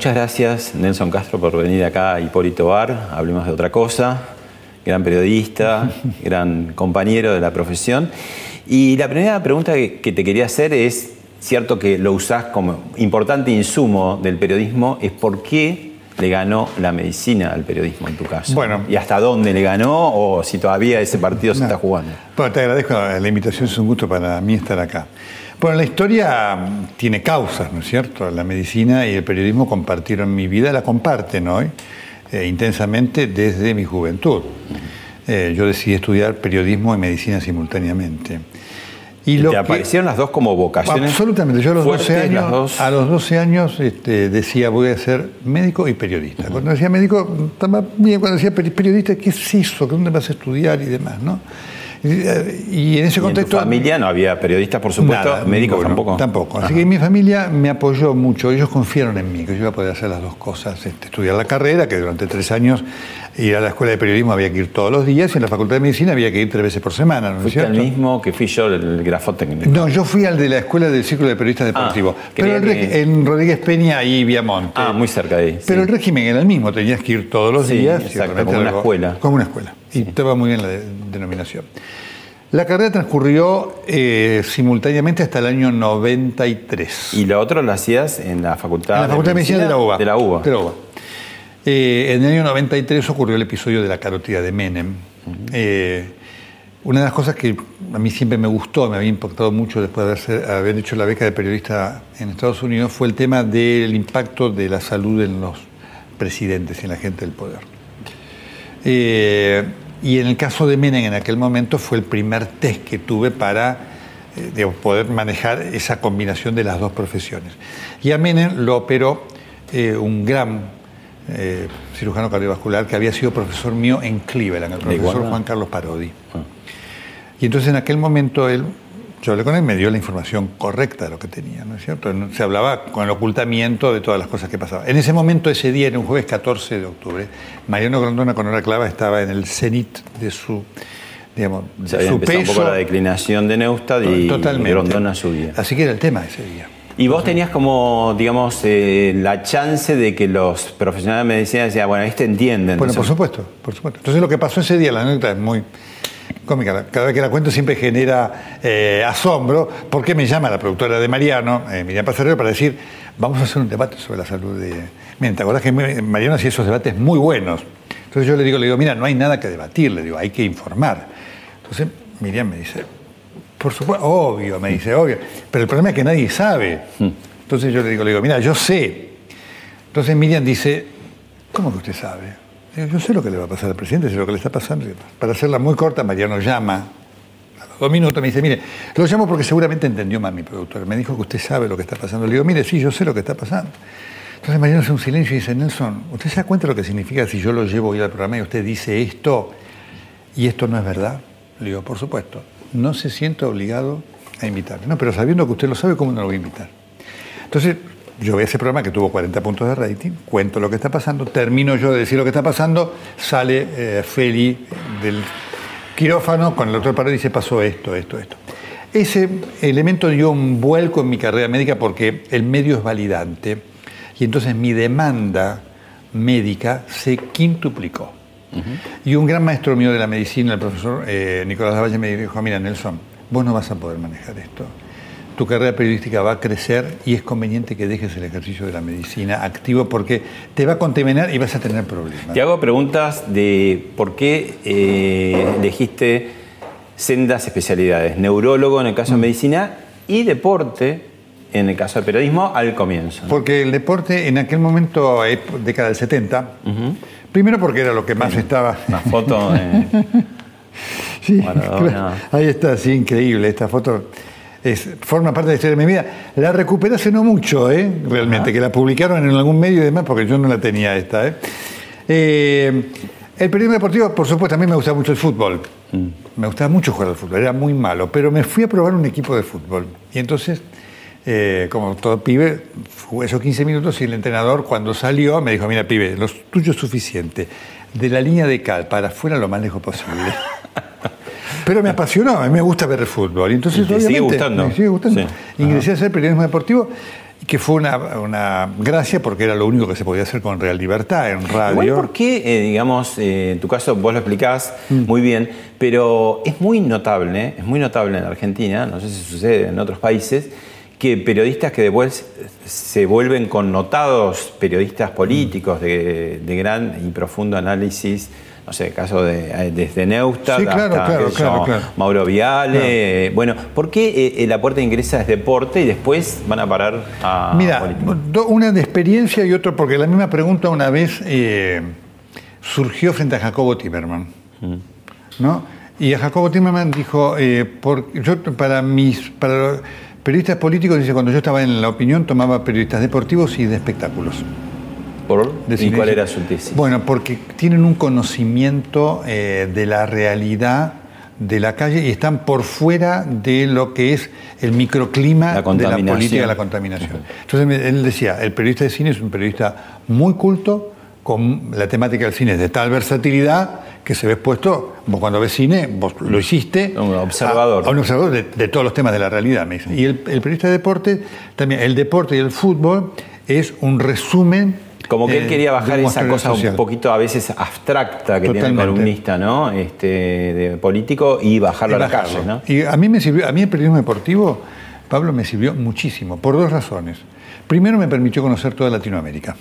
Muchas gracias Nelson Castro por venir acá a Hipólito Bar, hablemos de otra cosa, gran periodista, gran compañero de la profesión. Y la primera pregunta que te quería hacer es, cierto que lo usás como importante insumo del periodismo, es por qué le ganó la medicina al periodismo en tu caso. Bueno. ¿Y hasta dónde le ganó o si todavía ese partido se No. está jugando? Bueno, te agradezco la invitación, es un gusto para mí estar acá. Bueno, la historia tiene causas, ¿no es cierto? La medicina y el periodismo compartieron mi vida, la comparten hoy eh, intensamente desde mi juventud. Eh, yo decidí estudiar periodismo y medicina simultáneamente. Y ¿Te aparecieron las dos como vocaciones? Absolutamente. Yo a los 12 fuertes, años, las dos? a los 12 años este, decía voy a ser médico y periodista. Cuando decía médico, estaba bien. Cuando decía peri- periodista, ¿qué es eso? ¿Dónde vas a estudiar y demás? ¿no? Y, en ese ¿Y en tu contexto... familia no había periodistas, por supuesto, Nada, médicos ninguno, tampoco. Tampoco. Así Ajá. que mi familia me apoyó mucho. Ellos confiaron en mí, que yo iba a poder hacer las dos cosas. Este, estudiar la carrera, que durante tres años ir a la escuela de periodismo había que ir todos los días, y en la facultad de medicina había que ir tres veces por semana, ¿no es Fuiste el mismo que fui yo, el grafotécnico. No, yo fui al de la escuela del Círculo de Periodistas Deportivos. Ah, pero el que- en Rodríguez Peña y Viamonte. Ah, muy cerca de ahí. Pero sí. el régimen era el mismo, tenías que ir todos los Sí, días. exacto, como una escuela. Como una escuela. Y estaba muy bien la de- denominación. La carrera transcurrió eh, simultáneamente hasta el año 93. Y lo otro lo hacías en la facultad, en la Facultad de Medicina de la UBA. De la UBA. De la UBA. Eh, en el año 93 ocurrió el episodio de la carótida de Menem. Eh, una de las cosas que a mí siempre me gustó, me había impactado mucho después de haber, haber hecho la beca de periodista en Estados Unidos, fue el tema del impacto de la salud en los presidentes y en la gente del poder. Eh, y en el caso de Menem en aquel momento fue el primer test que tuve para poder manejar esa combinación de las dos profesiones. Y a Menem lo operó eh, un gran eh, cirujano cardiovascular que había sido profesor mío en Cleveland, el ¿De profesor? Juan Carlos Parodi. Ah. Y entonces en aquel momento él, yo hablé con él, me dio la información correcta de lo que tenía, ¿no es cierto? Se hablaba con el ocultamiento de todas las cosas que pasaban. En ese momento, ese día, era un jueves 14 de octubre, Mariano Grondona con hora clava estaba en el cenit de su, digamos, Se había su empezado un peso. poco la declinación de Neustad y Totalmente. Grondona subía. Así que era el tema ese día. Y vos tenías como, digamos, eh, la chance de que los profesionales de medicina decían, bueno, este entiende. Bueno, por supuesto, por supuesto. Entonces lo que pasó ese día, la anécdota es muy cómica. Cada vez que la cuento siempre genera eh, asombro. ¿Por qué me llama la productora de Mariano, eh, Miriam Pasarero, para decir, vamos a hacer un debate sobre la salud de... Miren, ¿te acordás que Mariano hacía esos debates muy buenos? Entonces yo le digo, le digo, mira, no hay nada que debatir, le digo, hay que informar. Entonces Miriam me dice, por supuesto, obvio, me dice, obvio. Pero el problema es que nadie sabe. Entonces yo le digo, le digo, mira, yo sé. Entonces Miriam dice, ¿cómo que usted sabe? Digo, yo sé lo que le va a pasar al presidente, sé lo que le está pasando. Para hacerla muy corta, Mariano llama. A los dos minutos me dice, mire, lo llamo porque seguramente entendió más mi productor. Me dijo que usted sabe lo que está pasando. Le digo, mire, sí, yo sé lo que está pasando. Entonces Mariano hace un silencio y dice, Nelson, ¿usted se da cuenta de lo que significa si yo lo llevo hoy al programa y usted dice esto y esto no es verdad? Le digo, por supuesto, no se siente obligado a invitarme. No, pero sabiendo que usted lo sabe, ¿cómo no lo voy a invitar? Entonces, yo veo ese programa que tuvo 40 puntos de rating, cuento lo que está pasando, termino yo de decir lo que está pasando, sale eh, Feli del quirófano con el doctor Parodi y dice, pasó esto, esto, esto. Ese elemento dio un vuelco en mi carrera médica porque el medio es validante y entonces mi demanda médica se quintuplicó. Y un gran maestro mío de la medicina, el profesor eh, Nicolás Lavalle, me dijo, mira Nelson, vos no vas a poder manejar esto. Tu carrera periodística va a crecer y es conveniente que dejes el ejercicio de la medicina activo porque te va a contaminar y vas a tener problemas. Te hago preguntas de por qué eh, elegiste sendas especialidades, neurólogo en el caso de Mm. medicina y deporte en el caso de periodismo al comienzo. ¿no? Porque el deporte en aquel momento, eh, década del 70, primero porque era lo que más estaba. Una foto. Sí, claro. ahí está, sí, increíble. Esta foto es, forma parte de la historia de mi vida. La recuperé hace no mucho, ¿eh? realmente, que la publicaron en algún medio y demás, porque yo no la tenía esta. ¿eh? Eh, el periodismo deportivo, por supuesto, a mí me gusta mucho el fútbol. Me gustaba mucho jugar al fútbol, era muy malo, pero me fui a probar un equipo de fútbol. Y entonces, eh, como todo pibe, jugué esos 15 minutos y el entrenador cuando salió me dijo, mira pibe, lo tuyo es suficiente. De la línea de cal para afuera lo más lejos posible. Pero me apasionó, a mí me gusta ver el fútbol. Y entonces, Y te sigue gustando. Me sigue gustando. Sí. Ingresé a hacer periodismo deportivo, que fue una, una gracia porque era lo único que se podía hacer con Real Libertad en radio. Igual, ¿por qué, eh, digamos, eh, en tu caso vos lo explicás Mm. muy bien, pero es muy notable, es muy notable en Argentina, no sé si sucede en otros países, que periodistas que después se vuelven connotados periodistas políticos de, de gran y profundo análisis, no sé, caso de eh, desde Neustadt Sí, claro, hasta claro, claro, claro. Mauro Viale. eh, bueno, ¿por qué eh, la puerta de ingresa es deporte y después van a parar a Mira, política? una de experiencia y otro, porque la misma pregunta una vez eh, surgió frente a Jacobo Timerman. ¿no? Y a Jacobo Timerman dijo, por- yo para mis para periodistas políticos, dice, cuando yo estaba en la opinión, tomaba periodistas deportivos y de espectáculos. ¿Por? de ¿Y cuál era su tesis? Bueno, porque tienen un conocimiento eh, de la realidad de la calle y están por fuera de lo que es el microclima La de la política de la contaminación. Entonces él decía, el periodista de cine es un periodista muy culto, con la temática del cine es de tal versatilidad que se ve expuesto, vos cuando ves cine, vos lo hiciste. Un observador. A, a un observador de, de todos los temas de la realidad, me dicen. Y el, el periodista de deporte, también, el deporte y el fútbol es un resumen Como que él eh, quería bajar esa cosa social. un poquito a veces abstracta que tiene el columnista, ¿no? Este, de político y bajarlo a la calle, ¿no? Y a mí me sirvió, a mí el periodismo deportivo, Pablo, me sirvió muchísimo, por dos razones. Primero me permitió conocer toda Latinoamérica,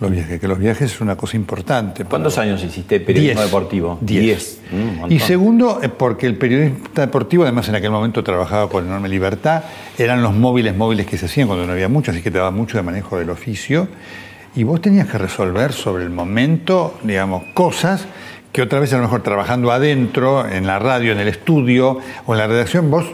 los viajes, que los viajes es una cosa importante. ¿Cuántos años hiciste periodismo Diez. deportivo? Diez. Mm, un montón. Y segundo, eh, porque el periodista deportivo, además en aquel momento trabajaba con enorme libertad, eran los móviles móviles que se hacían cuando no había mucho, así que te daba mucho de manejo del oficio. Y vos tenías que resolver sobre el momento, digamos, cosas que otra vez a lo mejor trabajando adentro, en la radio, en el estudio o en la redacción, vos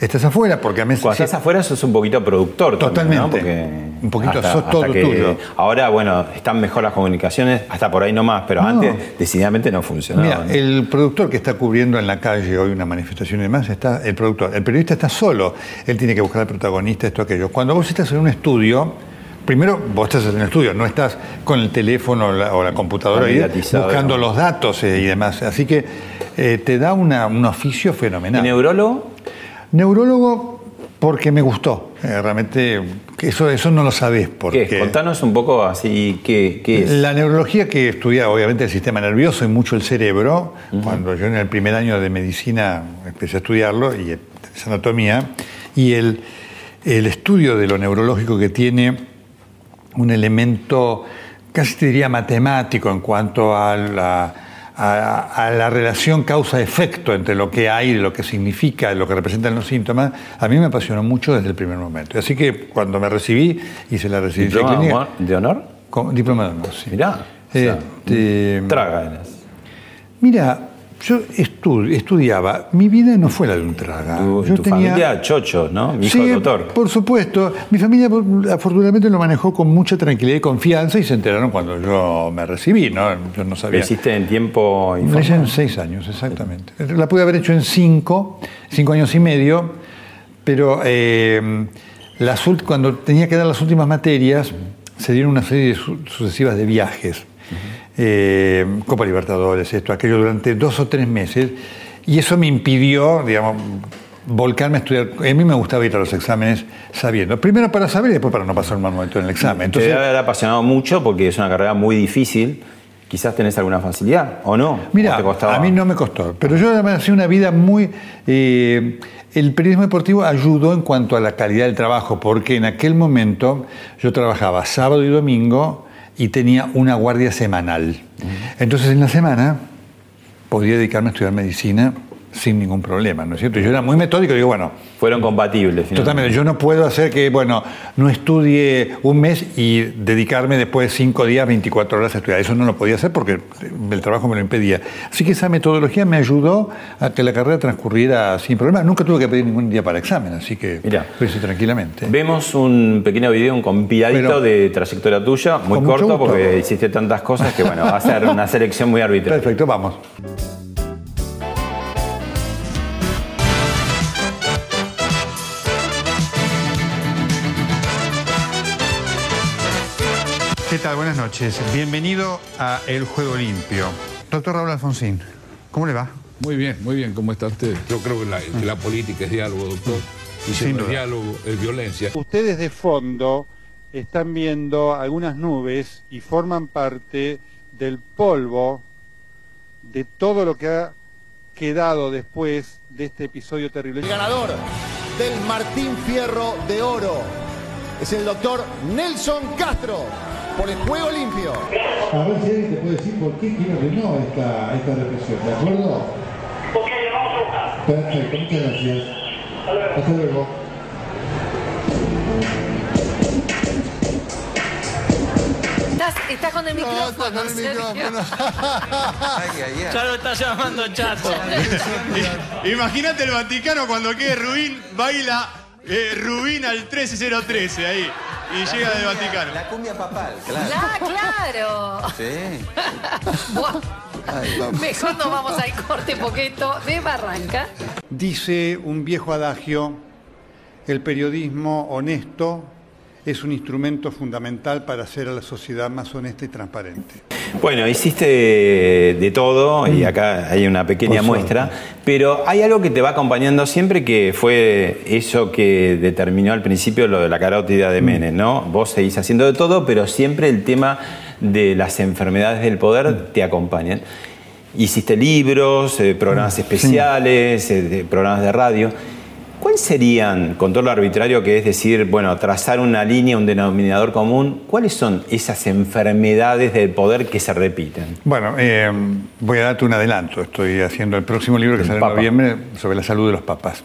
estás afuera, porque a mí Cuando estás afuera sos un poquito productor también, ¿no? Totalmente. Porque Un poquito, hasta- sos hasta todo que- tuyo. Ahora, bueno, están mejor las comunicaciones, hasta por ahí nomás, pero No. antes decididamente no funcionaba. Mira, ¿no? el productor que está cubriendo en la calle hoy una manifestación y demás, está el productor. El periodista está solo. Él tiene que buscar al protagonista, esto, aquello. Cuando vos estás en un estudio, primero vos estás en el estudio, no estás con el teléfono o la, o la computadora ahí buscando ¿no? los datos eh, y demás. Así que eh, te da una- un oficio ¿Y fenomenal. neurólogo? Neurólogo porque me gustó. Eh, realmente, eso, eso no lo sabés. ¿Qué Porque es? Contanos un poco así, ¿qué, qué es? La neurología que estudia obviamente el sistema nervioso y mucho el cerebro, cuando yo en el primer año de medicina empecé a estudiarlo y es anatomía, y el, el estudio de lo neurológico que tiene un elemento casi te diría matemático en cuanto a la, a, a la relación causa-efecto entre lo que hay, lo que significa, lo que representan los síntomas, a mí me apasionó mucho desde el primer momento. Así que cuando me recibí, hice la residencia ¿Diploma clínica. de honor? Con, diploma de honor, sí. Mirá. o sea, Este, traga mira, yo estu- estudiaba, mi vida no fue la de un traga. Tu, yo tu familia, chocho, ¿no? Mi Sí, doctor. por supuesto. Mi familia afortunadamente lo manejó con mucha tranquilidad y confianza y se enteraron cuando yo me recibí, ¿no? Yo no ¿Lo sabía. hiciste en tiempo y Lo en seis años, exactamente. La pude haber hecho en cinco, cinco años y medio, pero eh, las cuando tenía que dar las últimas materias, se dieron una serie de su- sucesivas de viajes. Eh, Copa Libertadores, esto, aquello, durante dos o tres meses. Y eso me impidió, digamos, volcarme a estudiar. A mí me gustaba ir a los exámenes sabiendo. Primero para saber y después para no pasar un mal momento en el examen. Te Entonces, debe haber apasionado mucho porque es una carrera muy difícil. Quizás tenés alguna facilidad, ¿o no? Mira, ¿O te a mí no me costó, pero yo además hacía una vida muy... eh, el periodismo deportivo ayudó en cuanto a la calidad del trabajo, porque en aquel momento yo trabajaba sábado y domingo y tenía una guardia semanal. Entonces en la semana podía dedicarme a estudiar medicina sin ningún problema, ¿no es cierto? Yo era muy metódico y digo, bueno... Fueron compatibles. Totalmente. Yo no puedo hacer que, bueno, no estudie un mes y dedicarme después 5 días, 24 horas a estudiar. Eso no lo podía hacer porque el trabajo me lo impedía. Así que esa metodología me ayudó a que la carrera transcurriera sin problema. Nunca tuve que pedir ningún día para examen, así que Mira, lo hice tranquilamente. Vemos un pequeño video, un compiladito de trayectoria tuya, muy corto porque hiciste tantas cosas que, bueno, va a ser una selección muy arbitraria. Perfecto, vamos. Buenas noches. Bienvenido a El Juego Limpio. Doctor Raúl Alfonsín, ¿cómo le va? Muy bien, muy bien. ¿Cómo está usted? Yo creo que la, política es diálogo, doctor. Y si no es diálogo, es violencia. Ustedes de fondo están viendo algunas nubes y forman parte del polvo de todo lo que ha quedado después de este episodio terrible. El ganador del Martín Fierro de Oro es el doctor Nelson Castro por el juego limpio. A ver si alguien te puede decir por qué quiero que no esta, esta represión, ¿de acuerdo? Ok, vamos a buscar. Perfecto, muchas gracias. Hasta luego. Estás, con el micrófono. No, con el micrófono. Ya lo está llamando chato. Imagínate el Vaticano cuando quede Rubín, baila eh, Rubín al 13013 ahí. Y llega del Vaticano. La cumbia papal, claro. claro. Sí. Mejor nos vamos al corte poquito de Barranca. Dice un viejo adagio, el periodismo honesto es un instrumento fundamental para hacer a la sociedad más honesta y transparente. Bueno, hiciste de todo y mm. acá hay una pequeña muestra, pero hay algo que te va acompañando siempre que fue eso que determinó al principio lo de la carótida de mm. Menem, ¿no? Vos seguís haciendo de todo, pero siempre el tema de las enfermedades del poder mm. te acompañan. Hiciste libros, eh, programas especiales, eh, programas de radio. ¿Cuáles serían, con todo lo arbitrario que es decir, bueno, trazar una línea, un denominador común, cuáles son esas enfermedades del poder que se repiten? Bueno, eh, voy a darte un adelanto. Estoy haciendo el próximo libro que sale en noviembre sobre la salud de los papás.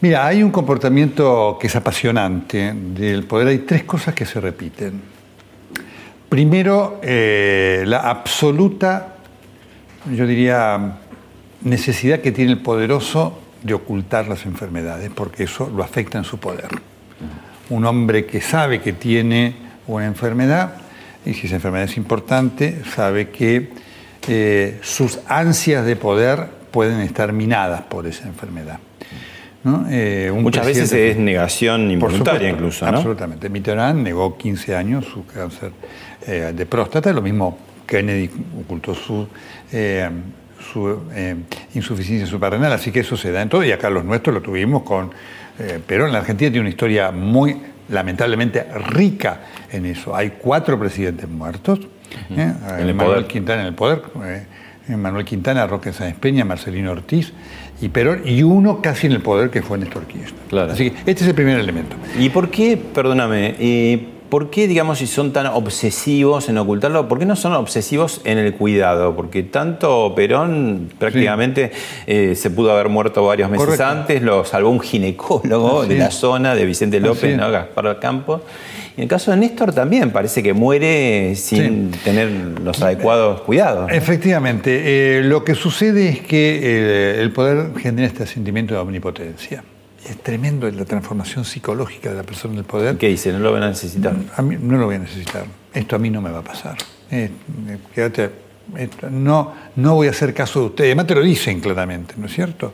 Mira, hay un comportamiento que es apasionante del poder. Hay tres cosas que se repiten. Primero, eh, la absoluta, yo diría, necesidad que tiene el poderoso de ocultar las enfermedades, porque eso lo afecta en su poder. Un hombre que sabe que tiene una enfermedad, y si esa enfermedad es importante, sabe que eh, sus ansias de poder pueden estar minadas por esa enfermedad. Eh, Muchas veces es negación involuntaria incluso. ¿no? Absolutamente. Mitterrand negó 15 años su cáncer eh, de próstata, lo mismo Kennedy ocultó su su eh, insuficiencia suprarrenal, así que eso se da en todo, y acá los nuestros lo tuvimos con eh, Perón. La Argentina tiene una historia muy, lamentablemente, rica en eso. Hay cuatro presidentes muertos. ¿eh? En Manuel Quintana en el poder, Manuel Quintana, Roque Sáenz Peña, Marcelino Ortiz y Perón, y uno casi en el poder que fue Néstor Kirchner. Así que este es el primer elemento. ¿Y por qué, perdóname, ¿por qué, digamos, si son tan obsesivos en ocultarlo, por qué no son obsesivos en el cuidado? Porque tanto Perón prácticamente eh, se pudo haber muerto varios meses antes, lo salvó un ginecólogo de la zona, de Vicente López, ¿no? Gaspar Campos. Y en el caso de Néstor también parece que muere sin tener los adecuados cuidados. Efectivamente, eh, lo que sucede es que eh, el poder genera este sentimiento de omnipotencia es tremendo la transformación psicológica de la persona en el poder. ¿Qué dice? ¿No lo van a necesitar? A mí, no lo voy a necesitar. Esto a mí no me va a pasar. Eh, quédate, no, no voy a hacer caso de usted. Además te lo dicen claramente, ¿no es cierto?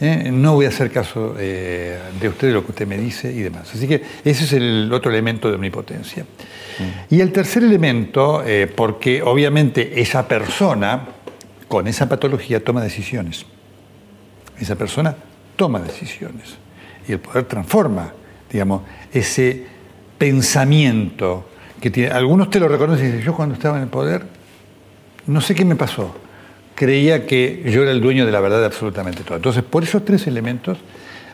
Eh, no voy a hacer caso eh, de usted, de lo que usted me dice y demás. Así que ese es el otro elemento de omnipotencia. Mm. Y el tercer elemento, porque obviamente esa persona con esa patología toma decisiones. Esa persona toma decisiones y el poder transforma, digamos, ese pensamiento que tiene. Algunos te lo reconocen y dicen, yo cuando estaba en el poder, no sé qué me pasó. Creía que yo era el dueño de la verdad de absolutamente todo. Entonces, por esos tres elementos,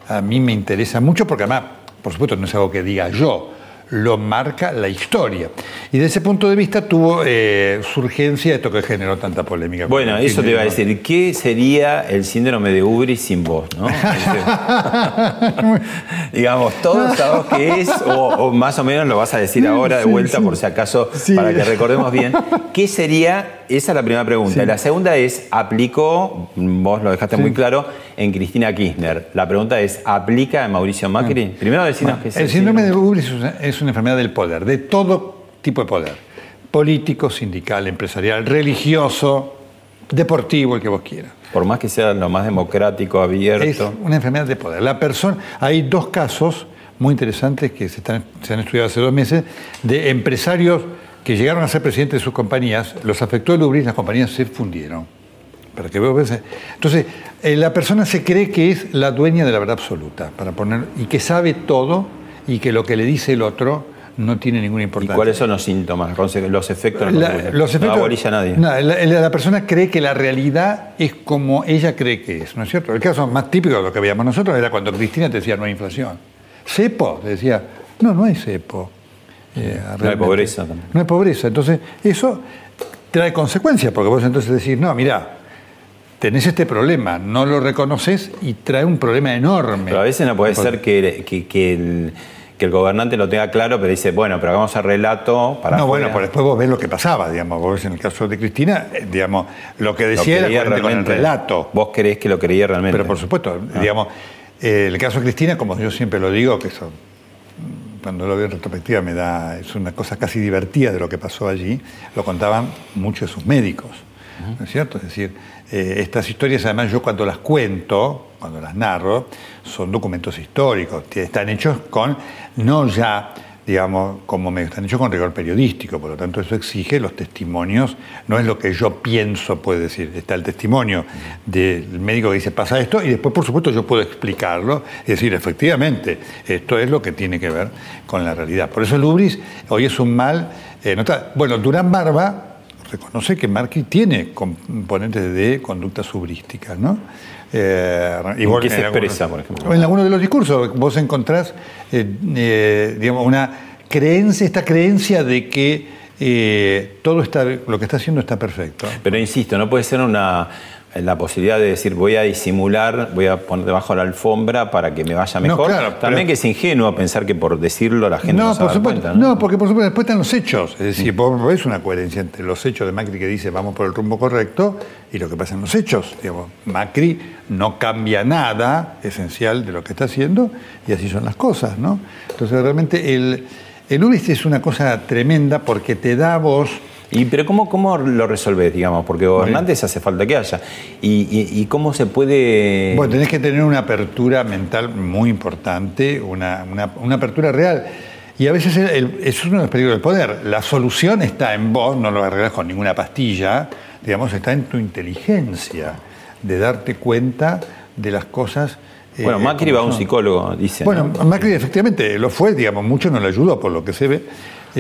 a mí me interesa mucho, porque además, por supuesto, no es algo que diga yo, lo marca la historia. Y de ese punto de vista tuvo eh, surgencia esto que generó tanta polémica. Bueno, eso te iba a decir. ¿Qué sería el síndrome de Ubris sin vos? ¿no? Digamos, todos sabemos qué es, o, más o menos lo vas a decir ahora de vuelta por si acaso, para que recordemos bien. ¿Qué sería? Esa es la primera pregunta. La segunda es, ¿aplicó, vos lo dejaste muy claro, en Cristina Kirchner? La pregunta es, ¿aplica en Mauricio Macri? Primero decirnos qué es el síndrome de Ubris es una enfermedad del poder, de todo tipo de poder. Político, sindical, empresarial, religioso, deportivo, el que vos quieras. Por más que sea lo más democrático, abierto. Es una enfermedad de poder. La persona, hay dos casos muy interesantes que se, están, se han estudiado hace dos meses de empresarios que llegaron a ser presidentes de sus compañías, los afectó el ubris, las compañías se fundieron. Para que Entonces, eh, la persona se cree que es la dueña de la verdad absoluta, para poner, y que sabe todo, y que lo que le dice el otro no tiene ninguna importancia. ¿Y cuáles son los síntomas, los efectos? La, los efectos no nadie. la, persona cree que la realidad es como ella cree que es, ¿no es cierto? El caso más típico de lo que veíamos nosotros era cuando Cristina te decía no hay inflación. Cepo, te decía, no, no hay cepo. Eh, no hay pobreza también. No hay pobreza. Entonces, eso trae consecuencias, porque vos entonces decís, no, mira, tenés este problema, no lo reconoces y trae un problema enorme. Pero a veces no puede ser que, que el que el gobernante lo tenga claro, pero dice, bueno, pero hagamos el relato para. No, bueno, pues después vos ves lo que pasaba, digamos. Vos ves en el caso de Cristina, eh, digamos, lo que decía era con el relato. Vos creés que lo creía realmente. Pero por supuesto, ah. digamos, eh, el caso de Cristina, como yo siempre lo digo, que eso, cuando lo veo en retrospectiva, me da. es una cosa casi divertida de lo que pasó allí, lo contaban muchos de sus médicos. ¿No es cierto? Es decir, eh, estas historias, además, yo cuando las cuento, cuando las narro, son documentos históricos, están hechos con, no ya, digamos, como me están hechos con rigor periodístico, por lo tanto eso exige los testimonios, no es lo que yo pienso, puede decir, está el testimonio del médico que dice pasa esto y después por supuesto yo puedo explicarlo y decir efectivamente esto es lo que tiene que ver con la realidad. Por eso el ubris hoy es un mal, eh, bueno, Durán Barba reconoce que Marquis tiene componentes de conducta subrística, ¿no? Eh, qué se expresa, por ejemplo? En algunos de los discursos vos encontrás, eh, eh, digamos, una creencia, esta creencia de que todo está, lo que está haciendo está perfecto. Pero insisto, no puede ser una la posibilidad de decir voy a disimular, voy a poner debajo de la alfombra para que me vaya mejor. También que es ingenuo pensar que por decirlo la gente no, por supuesto, ¿no? porque por supuesto después están los hechos. Es decir, vos ves una coherencia entre los hechos de Macri que dice vamos por el rumbo correcto y lo que pasa en los hechos. Macri no cambia nada esencial de lo que está haciendo y así son las cosas, ¿no? Entonces realmente el, el es una cosa tremenda porque te da voz y, pero ¿cómo, cómo lo resolvés, digamos? Porque gobernantes hace falta que haya. Y, cómo se puede...? Bueno, tenés que tener una apertura mental muy importante, una, apertura real. Y a veces eso es uno de los peligros del poder. La solución está en vos, no lo arreglas con ninguna pastilla, digamos, está en tu inteligencia de darte cuenta de las cosas bueno, eh, Macri va a un psicólogo, dice. Bueno, Macri efectivamente lo fue, digamos, mucho no le ayudó por lo que se ve.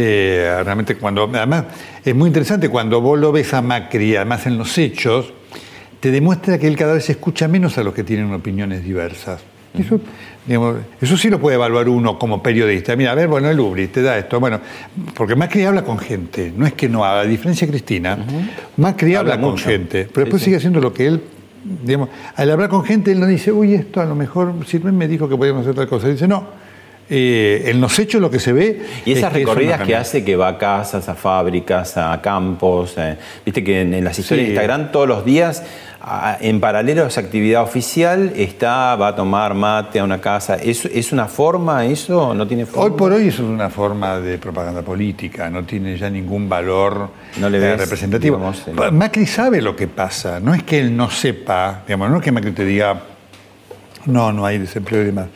Eh, realmente cuando, además, es muy interesante cuando vos lo ves a Macri, además en los hechos, te demuestra que él cada vez escucha menos a los que tienen opiniones diversas. Eso, eso sí lo puede evaluar uno como periodista. Mira, a ver, bueno, el Ubris te da esto. Bueno, porque Macri habla con gente, no es que no habla. A diferencia de Cristina, Macri habla, con gente, pero después sigue haciendo lo que él digamos, al hablar con gente, él no dice, uy, esto a lo mejor Sirven me dijo que podíamos hacer tal cosa. Dice, no, eh, en los hechos lo que se ve. Y esas recorridas que, hace que va a casas, a fábricas, a campos, eh, viste que en, las historias de Instagram todos los días, en paralelo a esa actividad oficial, está, va a tomar mate a una casa. ¿Es, es una forma eso? ¿No tiene forma? Hoy por hoy eso es una forma de propaganda política, no tiene ya ningún valor no le eh, representativo. Macri sabe lo que pasa, no es que él no sepa, digamos, no es que Macri te diga, no, no hay desempleo y demás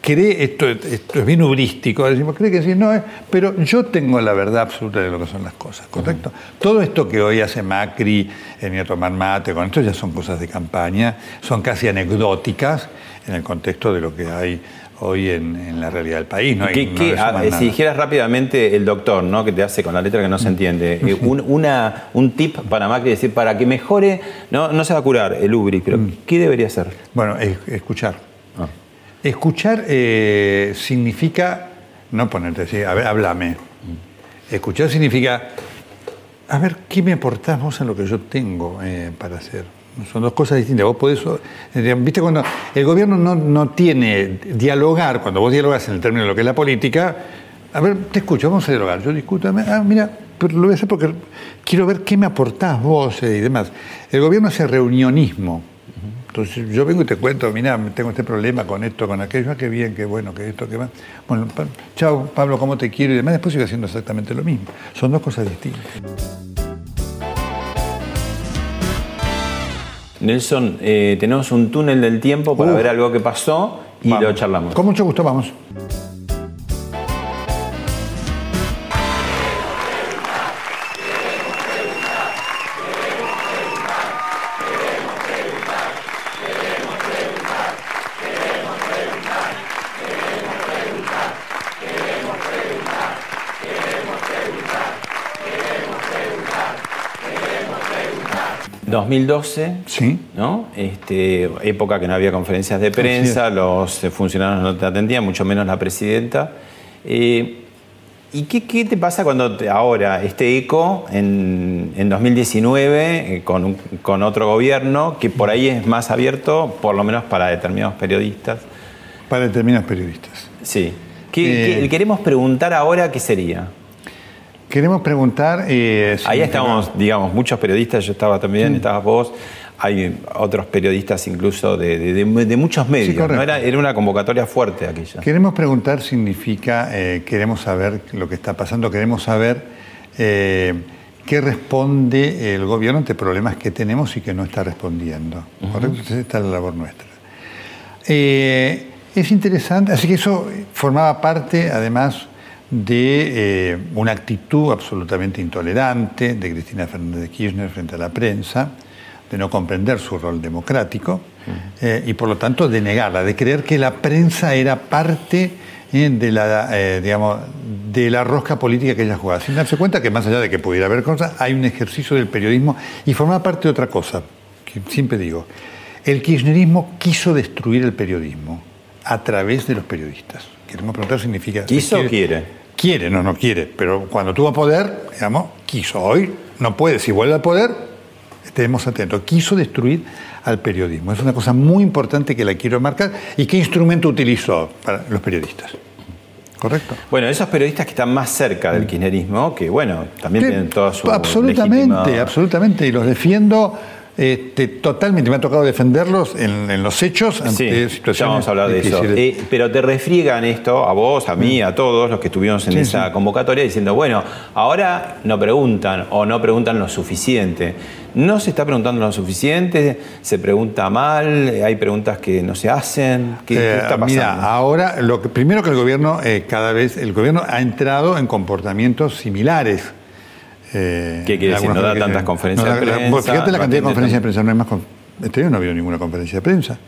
cree, esto, esto es bien hubrístico, decimos, cree que sí, no, es, pero yo tengo la verdad absoluta de lo que son las cosas, ¿correcto? Todo esto que hoy hace Macri, en a tomar mate, con esto ya son cosas de campaña, son casi anecdóticas en el contexto de lo que hay hoy en, la realidad del país. No ah, si dijeras rápidamente el doctor, ¿no? que te hace con la letra que no se entiende, eh, un, una, un tip para Macri, decir, para que mejore, no, no se va a curar el ubri, pero. ¿qué debería hacer? Bueno, escuchar. Escuchar eh, significa no ponerte así, a ver, háblame. Escuchar significa, a ver, ¿qué me aportás vos en lo que yo tengo eh, para hacer? Son dos cosas distintas. Vos podés, eh, viste, cuando el gobierno no, no tiene dialogar, cuando vos dialogas en el término de lo que es la política, a ver, te escucho, vamos a dialogar. Yo discuto, ah, mira, pero lo voy a hacer porque quiero ver qué me aportás vos y demás. El gobierno hace reunionismo. Entonces yo vengo y te cuento, mira, tengo este problema con esto, con aquello, ah, qué bien, qué bueno, qué esto, qué más. Bueno, chao Pablo, ¿cómo te quiero? Y demás, después sigo haciendo exactamente lo mismo. Son dos cosas distintas. Nelson, eh, tenemos un túnel del tiempo para ver algo que pasó y lo charlamos. Con mucho gusto, vamos. 2012, sí. ¿no? Este, época que no había conferencias de prensa, los funcionarios no te atendían, mucho menos la presidenta. Eh, ¿Y qué, te pasa cuando ahora este eco en, 2019 eh, con, con, otro gobierno que por ahí es más abierto, por lo menos para determinados periodistas? Para determinados periodistas. Sí. ¿Qué, eh, queremos preguntar ahora qué sería? Queremos preguntar... Eh, Ahí estamos, digamos, muchos periodistas, yo estaba también, estabas vos, hay otros periodistas incluso de, muchos medios, ¿no? era, una convocatoria fuerte aquella. Queremos preguntar significa, eh, queremos saber lo que está pasando, queremos saber eh, qué responde el gobierno ante problemas que tenemos y que no está respondiendo. ¿Correcto? Esta es la labor nuestra. es interesante, así que eso formaba parte, además, de eh, una actitud absolutamente intolerante de Cristina Fernández de Kirchner frente a la prensa, de no comprender su rol democrático eh, y por lo tanto de negarla, de creer que la prensa era parte eh, de, la, digamos, de la rosca política que ella jugaba, sin darse cuenta que más allá de que pudiera haber cosas, hay un ejercicio del periodismo y forma parte de otra cosa, que siempre digo, el kirchnerismo quiso destruir el periodismo a través de los periodistas. Queremos preguntar significa... ¿Quiso o quiere? Quiere, no, no quiere, pero cuando tuvo poder, digamos, quiso. Hoy no puede, si vuelve al poder, estemos atentos. Quiso destruir al periodismo. Es una cosa muy importante que la quiero marcar. ¿Y qué instrumento utilizó para los periodistas? ¿Correcto? Bueno, esos periodistas que están más cerca del kirchnerismo, que bueno, también tienen toda su. Absolutamente, absolutamente. Y los defiendo este, totalmente, me ha tocado defenderlos en, los hechos ante situaciones. Ya vamos a hablar de eso. Eh, pero te refriegan esto a vos, a mí, a todos los que estuvimos en esa convocatoria diciendo, bueno, ahora no preguntan o no preguntan lo suficiente. No se está preguntando lo suficiente, se pregunta mal, hay preguntas que no se hacen. ¿Qué, eh, está pasando? Mira, ahora, lo que, primero que el gobierno, eh, cada vez, el gobierno ha entrado en comportamientos similares eh, ¿Qué quiere decir? ¿No da tantas conferencias de prensa? fíjate la cantidad de conferencias de prensa, no hay más. Este año no ha habido ninguna conferencia de prensa,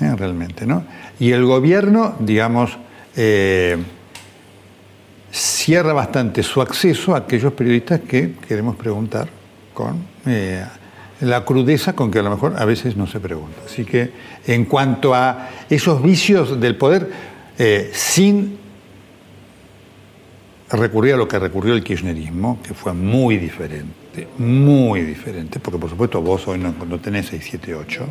eh, realmente, ¿no? Y el gobierno, digamos, eh, cierra bastante su acceso a aquellos periodistas que queremos preguntar con la crudeza con que a lo mejor a veces no se pregunta. Así que en cuanto a esos vicios del poder, sin recurría a lo que recurrió el kirchnerismo, que fue muy diferente, muy diferente, porque por supuesto vos hoy no, tenés 678,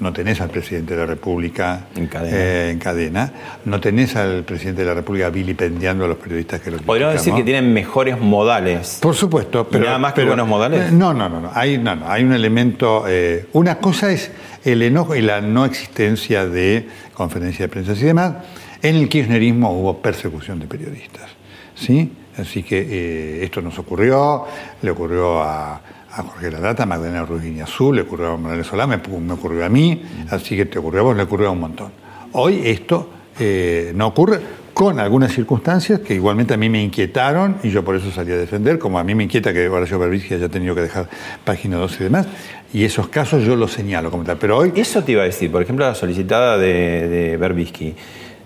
no tenés al presidente de la República en cadena. Eh, en cadena. no tenés al presidente de la República vilipendiando a los periodistas que lo Podríamos decir que tienen mejores modales. Por supuesto, pero... nada más que buenos modales. No, no, no, no. Hay, no, no, hay un elemento... Eh, una cosa es el enojo y la no existencia de conferencias de prensa y demás. En el kirchnerismo hubo persecución de periodistas. ¿sí? Así que eh, esto nos ocurrió, le ocurrió a, Jorge Ladata, a Magdalena Ruiz Azul, le ocurrió a Manuel Solá, me, ocurrió a mí, así que te ocurrió a vos, le ocurrió a un montón. Hoy esto eh, no ocurre con algunas circunstancias que igualmente a mí me inquietaron y yo por eso salí a defender, como a mí me inquieta que Horacio Berbisky haya tenido que dejar página 12 y demás, y esos casos yo los señalo como tal. Pero hoy... Eso te iba a decir, por ejemplo, la solicitada de, de Berbisky.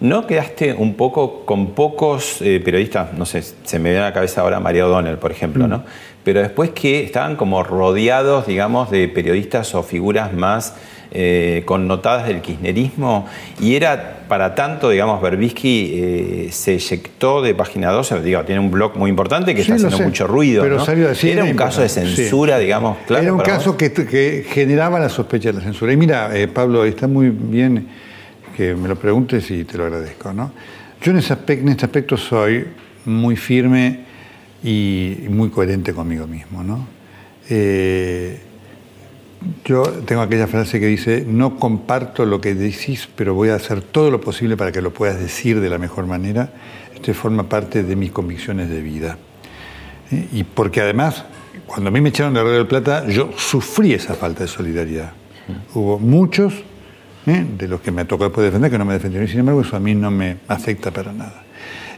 ¿No quedaste un poco con pocos eh, periodistas? No sé, se me viene a la cabeza ahora María O'Donnell, por ejemplo, ¿no? Mm. Pero después que estaban como rodeados, digamos, de periodistas o figuras más eh, connotadas del kirchnerismo y era para tanto, digamos, Berbisky eh, se eyectó de página 12, digo, tiene un blog muy importante que está haciendo mucho ruido. Pero ¿no? salió a decir, era un caso de censura, digamos, claro. Era un caso que, que generaba la sospecha de la censura. Y mira, eh, Pablo, está muy bien que me lo preguntes y te lo agradezco, ¿no? Yo en, ese aspecto, en este aspecto soy muy firme y muy coherente conmigo mismo, ¿no? Eh, yo tengo aquella frase que dice, no comparto lo que decís, pero voy a hacer todo lo posible para que lo puedas decir de la mejor manera. Esto forma parte de mis convicciones de vida. ¿Eh? Y porque además, cuando a mí me echaron de Radio del Plata, yo sufrí esa falta de solidaridad. Hubo muchos ¿eh? de los que me tocó después defender que no me defendieron, y sin embargo eso a mí no me afecta para nada.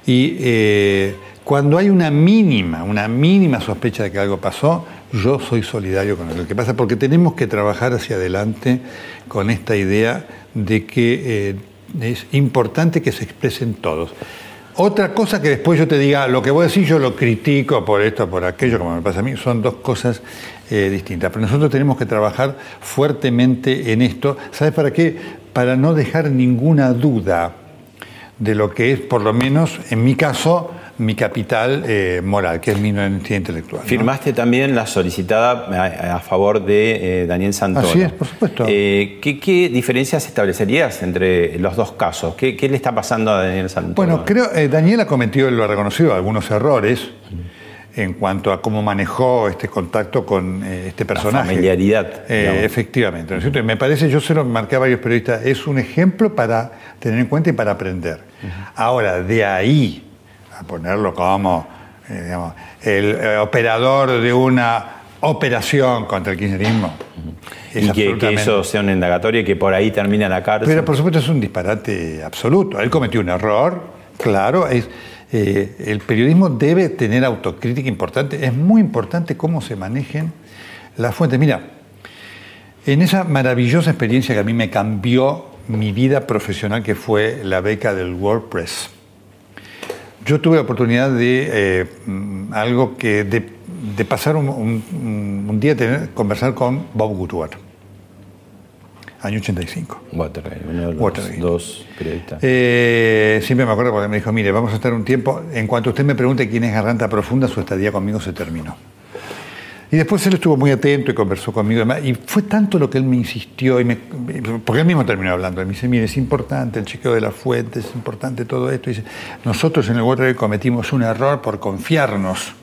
Y eh, cuando hay una mínima, una mínima sospecha de que algo pasó, yo soy solidario con lo que pasa, porque tenemos que trabajar hacia adelante con esta idea de que eh, es importante que se expresen todos. Otra cosa que después yo te diga, lo que voy a decir yo lo critico por esto, por aquello, como me pasa a mí, son dos cosas eh, distintas. Pero nosotros tenemos que trabajar fuertemente en esto. ¿Sabes para qué? Para no dejar ninguna duda de lo que es, por lo menos en mi caso, mi capital eh, moral, que es mi honestidad intelectual. ¿no? Firmaste también la solicitada a, a favor de eh, Daniel Santoro. Así es, por supuesto. Eh, ¿qué, qué diferencias establecerías entre los dos casos? ¿Qué, qué le está pasando a Daniel Santoro? Bueno, creo eh, Daniel ha cometido, lo ha reconocido, algunos errores en cuanto a cómo manejó este contacto con eh, este personaje. familiaridad, Eh, efectivamente. ¿no es cierto? Y me parece, yo se lo marqué a varios periodistas, es un ejemplo para tener en cuenta y para aprender. Ahora, de ahí a ponerlo como eh, digamos, el eh, operador de una operación contra el kirchnerismo. es y que, eso sea una indagatoria y que por ahí termina la cárcel. pero por supuesto es un disparate absoluto. Él cometió un error, claro. Es, eh, el periodismo debe tener autocrítica importante. Es muy importante cómo se manejen las fuentes. Mira, en esa maravillosa experiencia que a mí me cambió mi vida profesional, que fue la beca del WordPress, yo tuve la oportunidad de eh, mm, algo que de, de pasar un, un- un día tener, conversar con Bob Woodward, año 85. Watergate, uno de los Watergate. dos periodistas. Eh, siempre me acuerdo porque me dijo, mire, vamos a estar un tiempo, en cuanto usted me pregunte quién es Garganta Profunda, su estadía conmigo se terminó. Y después él estuvo muy atento y conversó conmigo. y demás, Y fue tanto lo que él me insistió, y me- porque él mismo terminó hablando. Él me dice, mire, es importante el chequeo de las fuentes, es importante todo esto. Y dice, nosotros en el Watergate cometimos un error por confiarnos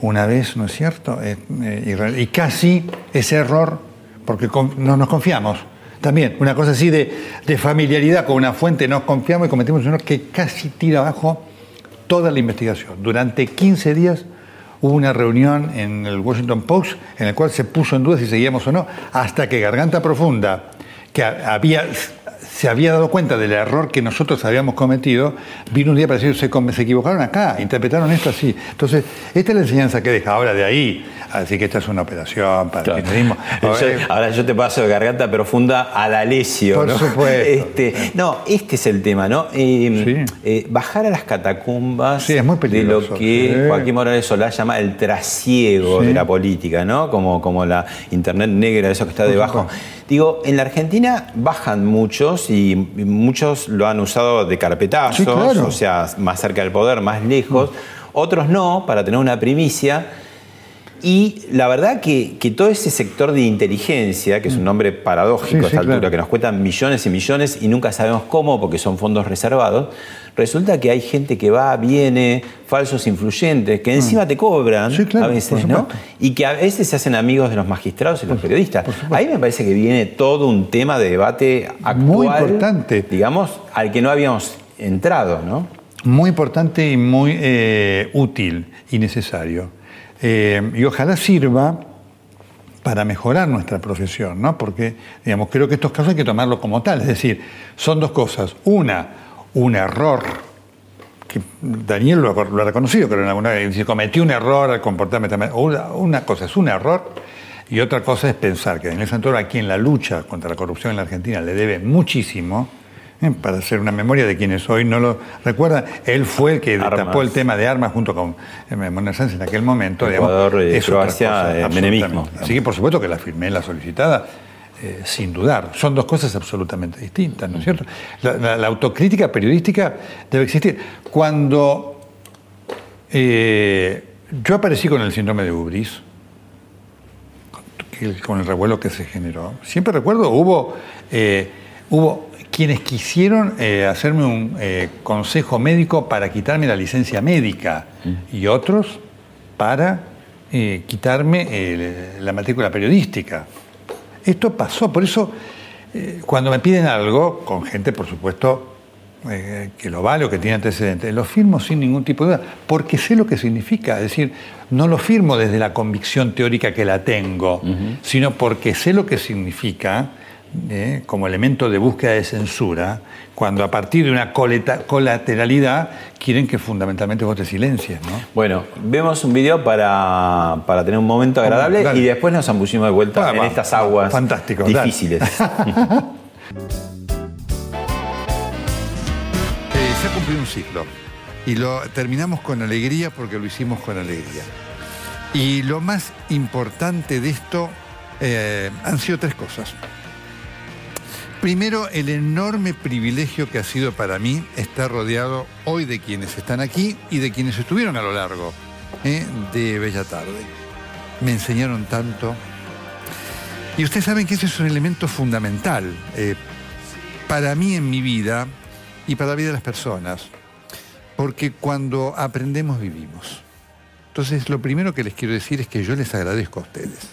una vez, ¿no es cierto? Eh, eh, y casi ese error, porque no nos confiamos. También, una cosa así de, de familiaridad con una fuente, nos confiamos y cometimos un error que casi tira abajo toda la investigación. Durante 15 días hubo una reunión en el Washington Post en la cual se puso en duda si seguíamos o no, hasta que Garganta Profunda, que ha- había, se había dado cuenta del error que nosotros habíamos cometido, vino un día para decir, se, se equivocaron acá, interpretaron esto así. Entonces, esta es la enseñanza que deja ahora de ahí. Así que esta es una operación para Claro. el kirchnerismo. Ahora yo te paso de garganta profunda a la lesio. Por ¿no? supuesto. Este, no, este es el tema, ¿no? Eh, Sí. eh, bajar a las catacumbas Sí, es muy de lo que sí. Joaquín Morales Solá llama el trasiego de la política, ¿no? Como, como la internet negra, eso que está Por debajo. supuesto. Digo, en la Argentina bajan muchos y muchos lo han usado de carpetazos, Sí, claro. o sea, más cerca del poder, más lejos. Otros no, para tener una primicia. Y la verdad que, que todo ese sector de inteligencia, que es un nombre paradójico Sí, a sí, esta altura, claro. que nos cuestan millones y millones y nunca sabemos cómo porque son fondos reservados, resulta que hay gente que va, viene, falsos influyentes, que encima te cobran Mm. Sí, claro, a veces, ¿no? Y que a veces se hacen amigos de los magistrados y los periodistas. Ahí me parece que viene todo un tema de debate actual. Muy importante. Digamos, al que no habíamos entrado, ¿no? Muy importante y muy eh, útil y necesario. Eh, y ojalá sirva para mejorar nuestra profesión, ¿no? Porque, digamos, creo que estos casos hay que tomarlo como tal. Es decir, son dos cosas. Una, un error, que Daniel lo, lo ha reconocido, creo, en alguna vez, si cometió un error al comportarme también. Una, una cosa es un error y otra cosa es pensar que Daniel Santoro, a quien la lucha contra la corrupción en la Argentina le debe muchísimo. para hacer una memoria de quienes hoy no lo recuerdan, él fue el que Armas. destapó el tema de armas junto con eh, Manuel Sánchez en aquel momento. digamos, Ecuador, eh, es Croacia, cosa, eh, menemismo. Así que por supuesto que la firmé la solicitada eh, sin dudar. Son dos cosas absolutamente distintas, ¿no es cierto? La, la autocrítica periodística debe existir. Cuando eh, yo aparecí con el síndrome de Ubris, con el revuelo que se generó. Siempre recuerdo, hubo, eh, hubo quienes quisieron eh, hacerme un eh, consejo médico para quitarme la licencia médica mm. y otros para quitarme la matrícula periodística. Esto pasó, por eso cuando me piden algo, con gente por supuesto eh, que lo vale o que tiene antecedentes, lo firmo sin ningún tipo de duda, porque sé lo que significa. Es decir, no lo firmo desde la convicción teórica que la tengo, sino porque sé lo que significa eh, como elemento de búsqueda de censura, cuando a partir de una colateralidad quieren que fundamentalmente vos te silencies. ¿no? Bueno, vemos un video para, tener un momento agradable y después nos ambullimos de vuelta en estas aguas difíciles. un ciclo. Y lo terminamos con alegría porque lo hicimos con alegría. Y lo más importante de esto eh, han sido tres cosas. Primero, el enorme privilegio que ha sido para mí estar rodeado hoy de quienes están aquí y de quienes estuvieron a lo largo eh, de Bella Tarde. Me enseñaron tanto. Y ustedes saben que ese es un elemento fundamental eh, para mí en mi vida y para la vida de las personas. Porque cuando aprendemos vivimos. Entonces, lo primero que les quiero decir es que yo les agradezco a ustedes.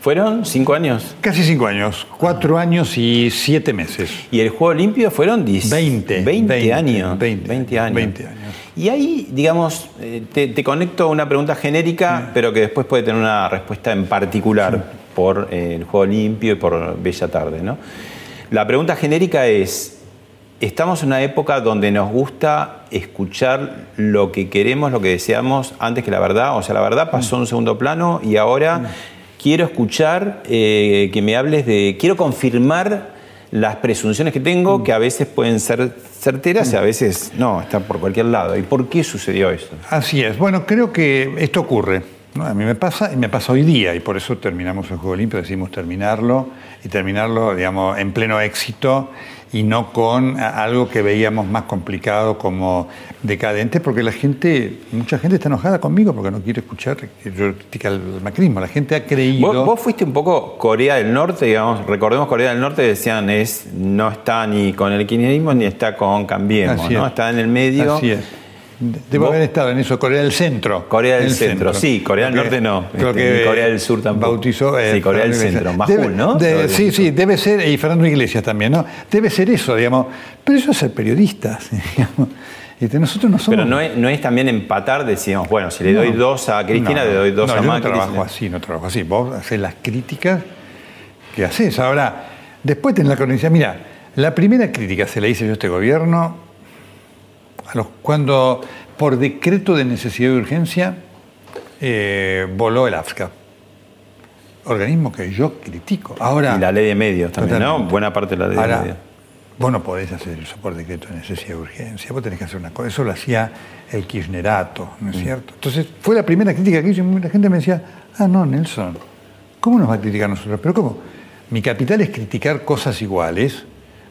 ¿Fueron cinco años? Casi cinco años. Cuatro años y siete meses. ¿Y el juego limpio fueron 10, 20, 20, años? 20, años. 20 años. Y ahí, digamos, eh, te, conecto a una pregunta genérica, pero que después puede tener una respuesta en particular por eh, el juego limpio y por Bella Tarde. ¿no? La pregunta genérica es, Estamos en una época donde nos gusta escuchar lo que queremos, lo que deseamos, antes que la verdad. O sea, la verdad pasó a un segundo plano y ahora quiero escuchar eh, que me hables de. Quiero confirmar las presunciones que tengo, que a veces pueden ser certeras y a veces no, están por cualquier lado. ¿Y por qué sucedió eso? Así es. Bueno, creo que esto ocurre. A mí me pasa y me pasa hoy día y por eso terminamos el Juego Limpio, decidimos terminarlo y terminarlo, digamos, en pleno éxito y no con algo que veíamos más complicado como decadente, porque la gente, mucha gente está enojada conmigo porque no quiere escuchar que yo critique al macrismo. La gente ha creído. ¿Vos, fuiste un poco Corea del Norte, digamos, recordemos Corea del Norte decían es no está ni con el kirchnerismo ni está con Cambiemos, ¿no? Está en el medio. Así es. Debo haber estado en eso, Corea del Centro. Corea del centro. sí, Corea del Norte no. Creo este, que Corea del Sur tampoco. Bautizó. Eh, sí, Corea del Centro, cool, ¿no? sí, sí, debe ser, y Fernando Iglesias también, ¿no? Debe ser eso, digamos. Pero eso es ser periodista, digamos. Este, nosotros no somos... Pero no es, no es, también empatar, decimos, bueno, si le doy dos a Cristina, le doy dos a Macri. No trabajo así, no trabajo así. Vos haces las críticas que haces. Ahora, después tenés la cronología. Mira, la primera crítica se la hice yo a este gobierno a los, cuando por decreto de necesidad y urgencia, eh, voló el AFSCA. Organismo que yo critico. Ahora, y la ley de medios también, ¿no? Buena parte de la ley de medios. Vos no podés hacer eso por decreto de necesidad y urgencia, vos tenés que hacer una cosa. Eso lo hacía el kirchnerato, ¿no es mm. cierto? Entonces, fue la primera crítica que hice la gente me decía, ah, no, Nelson, ¿cómo nos va a criticar nosotros? Pero ¿cómo? Mi capital es criticar cosas iguales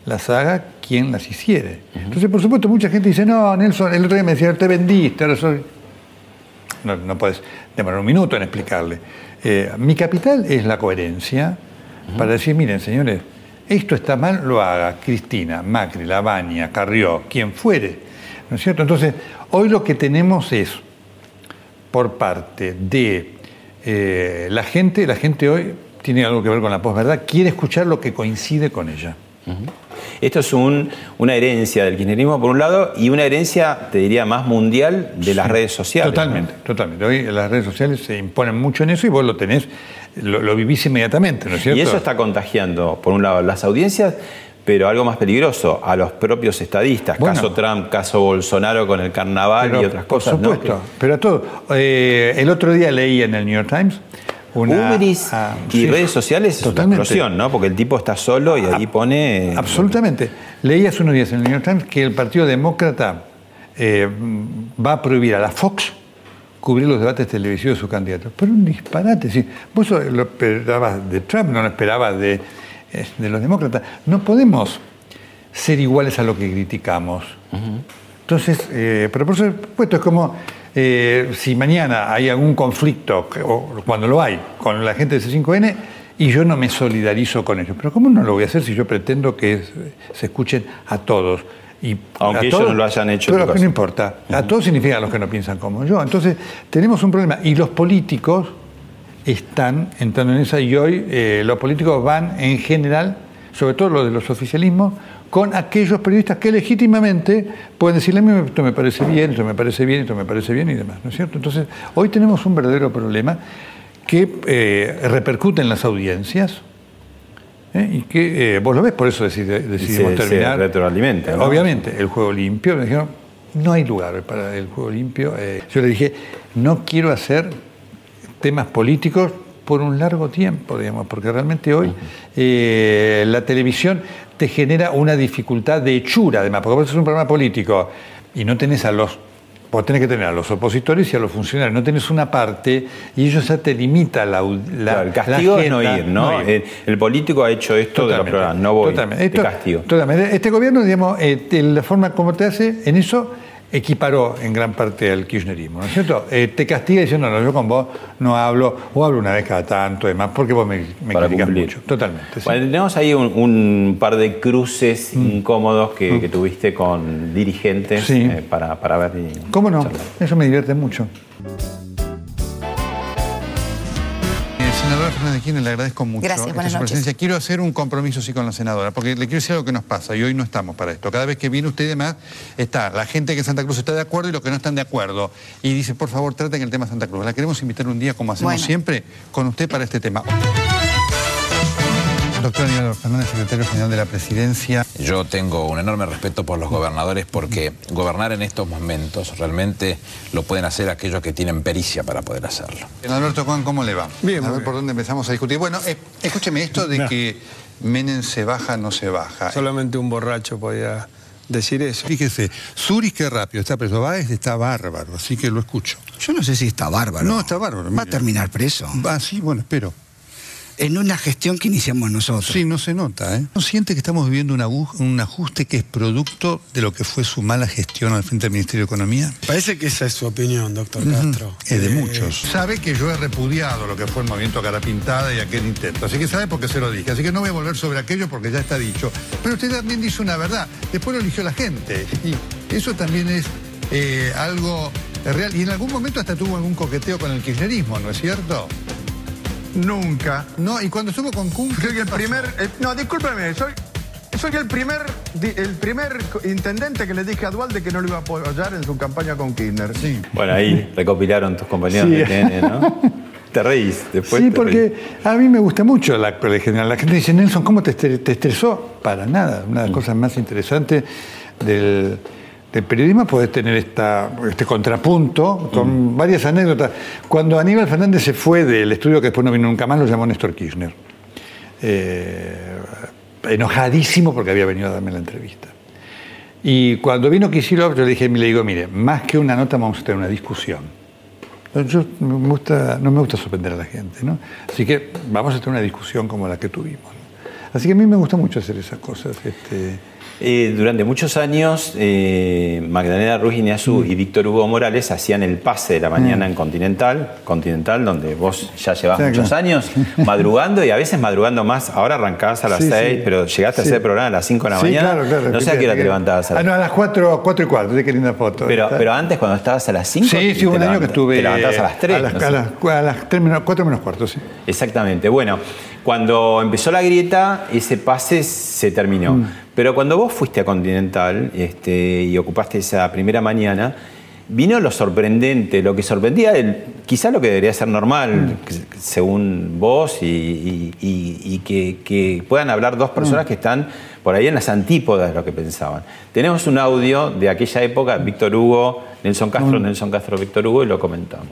las haga quien las hiciere. Entonces, por supuesto, mucha gente dice, no, Nelson, el otro día me decía, te vendiste, ahora soy... No, no puedes demorar un minuto en explicarle. Eh, mi capital es la coherencia para decir, miren, señores, esto está mal, lo haga Cristina, Macri, Lavagna, Carrió, quien fuere. ¿No es cierto? Entonces, hoy lo que tenemos es, por parte de eh, la gente, la gente hoy tiene algo que ver con la posverdad, quiere escuchar lo que coincide con ella. Esto es una herencia del kirchnerismo por un lado y una herencia, te diría, más mundial de las redes sociales. Totalmente, totalmente. Hoy las redes sociales se imponen mucho en eso y vos lo tenés, lo, vivís inmediatamente, ¿no es cierto? Y eso está contagiando, por un lado, las audiencias, pero algo más peligroso, a los propios estadistas. caso Trump, caso Bolsonaro con el carnaval y otras cosas. Por supuesto, pero a todo. Eh, el otro día leí en el New York Times una, ah, y redes sociales es una explosión, ¿no? Porque el tipo está solo y ahí ah, pone... Absolutamente. Leí hace unos días en el New York Times que el Partido Demócrata eh, va a prohibir a la Fox cubrir los debates televisivos de su candidato. Pero un disparate, sí. Vos lo esperabas de Trump, no lo esperabas de, de los demócratas. No podemos ser iguales a lo que criticamos. Entonces, eh, pero por supuesto es como eh, si mañana hay algún conflicto, o cuando lo hay, con la gente de C5N, y yo no me solidarizo con ellos. Pero ¿cómo no lo voy a hacer si yo pretendo que se escuchen a todos? Y Aunque ellos no lo hayan hecho. Pero no importa. A todos significa a los que no piensan como yo. Entonces, tenemos un problema. Y los políticos están entrando en esa y hoy eh, los políticos van en general, sobre todo los de los oficialismos, con aquellos periodistas que legítimamente pueden decirle a mí esto me parece bien, esto me parece bien, esto me parece bien y demás, ¿no es cierto? Entonces, hoy tenemos un verdadero problema que eh, repercute en las audiencias ¿eh? y que eh, vos lo ves, por eso decidimos terminar. Se retroalimenta. Obviamente, el juego limpio, me dijeron, no hay lugar para el juego limpio. yo le dije, no quiero hacer temas políticos por un largo tiempo, digamos, porque realmente hoy la televisión te genera una dificultad de hechura, además, porque vos es un programa político y no tenés a los Vos tenés que tener a los opositores y a los funcionarios. No tenés una parte y ellos ya te limita la. la el castigo es no ir, ¿no? El, político ha hecho esto de los programas, no voy. Totalmente. castigo. Totalmente. Este gobierno, digamos, eh, la forma como te hace, en eso equiparó en gran parte al kirchnerismo, ¿no es cierto? Eh, te castiga diciendo, no, yo con vos no hablo, o hablo una vez cada tanto, demás, porque vos me, me criticas mucho. Totalmente. Bueno, tenemos ahí un, par de cruces mm. incómodos que, mm. tuviste con dirigentes eh, para, para, ver. ¿Cómo no? Eso me divierte mucho. Kirchner, le agradezco mucho Gracias, su presencia. Quiero hacer un compromiso sí con la senadora, porque le quiero decir algo que nos pasa y hoy no estamos para esto. Cada vez que viene usted y demás, está la gente que en Santa Cruz está de acuerdo y los que no están de acuerdo. Y dice, por favor, traten el tema Santa Cruz. La queremos invitar un día, como hacemos siempre, con usted para este tema. Doctor Aníbal Fernández, secretario general de la Presidencia. Yo tengo un enorme respeto por los gobernadores porque gobernar en estos momentos realmente lo pueden hacer aquellos que tienen pericia para poder hacerlo. Alberto Juan, ¿cómo le va? Bien. A ver por dónde empezamos a discutir. Bueno, eh, escúcheme esto de que Menem se baja, no se baja. Solamente un borracho podía decir eso. Fíjese, Zurich qué rápido está preso, Báez está bárbaro, así que lo escucho. Yo no sé si está bárbaro. No, está bárbaro. Va a terminar preso. Va, sí, bueno, espero en una gestión que iniciamos nosotros. Sí, no se nota. ¿eh? ¿No siente que estamos viviendo un ajuste que es producto de lo que fue su mala gestión al frente del Ministerio de Economía? Parece que esa es su opinión, doctor Castro. Es de eh, muchos. Sabe que yo he repudiado lo que fue el movimiento cara pintada y aquel intento. Así que sabe por qué se lo dije. Así que no voy a volver sobre aquello porque ya está dicho. Pero usted también dice una verdad. Después lo eligió la gente. Y eso también es eh, algo real. Y en algún momento hasta tuvo algún coqueteo con el kirchnerismo, ¿no es cierto? Nunca. No, y cuando estuvo con Kuhn. Soy el primer. Eh, no, discúlpeme, soy. Soy el primer, el primer intendente que le dije a Dualde que no lo iba a apoyar en su campaña con Kirchner. Sí. Bueno, ahí recopilaron tus compañeros de TN, ¿no? te reís después. Sí, porque a mí me gusta mucho la actualidad general. La gente dice, Nelson, ¿cómo te, te estresó? Para nada. Una de las mm. cosas más interesantes del el periodismo puede tener esta, este contrapunto con mm. varias anécdotas. Cuando Aníbal Fernández se fue del estudio que después no vino nunca más, lo llamó Néstor Kirchner. Eh, enojadísimo porque había venido a darme la entrevista. Y cuando vino Kicillof, yo le dije, le digo, mire, más que una nota vamos a tener una discusión. Yo me gusta, no me gusta sorprender a la gente, ¿no? Así que vamos a tener una discusión como la que tuvimos. Así que a mí me gusta mucho hacer esas cosas. Este, eh, durante muchos años, eh, Magdalena Ruiz Iñazú y Víctor Hugo Morales hacían el pase de la mañana en Continental, Continental, donde vos ya llevas muchos años madrugando y a veces madrugando más. Ahora arrancabas a las 6, pero llegaste a hacer programa a las 5 de la mañana. Claro, claro, no sé a qué hora te levantabas. A, ah, no, a las 4, 4 y cuarto, qué linda foto. Pero, pero antes, cuando estabas a las 5, sí, sí, un año que estuve. Te levantabas a las 3. A las, a las, 3 menos, 4 menos cuarto, sí. Exactamente. Bueno, cuando empezó la grieta, ese pase se terminó. Mm. Pero cuando vos fuiste a Continental este, y ocupaste esa primera mañana, vino lo sorprendente, lo que sorprendía, el, quizá lo que debería ser normal, mm. según vos, y, que, puedan hablar dos personas mm. que están por ahí en las antípodas de lo que pensaban. Tenemos un audio de aquella época, Víctor Hugo, Nelson Castro, mm. Nelson Castro, Víctor Hugo, y lo comentamos.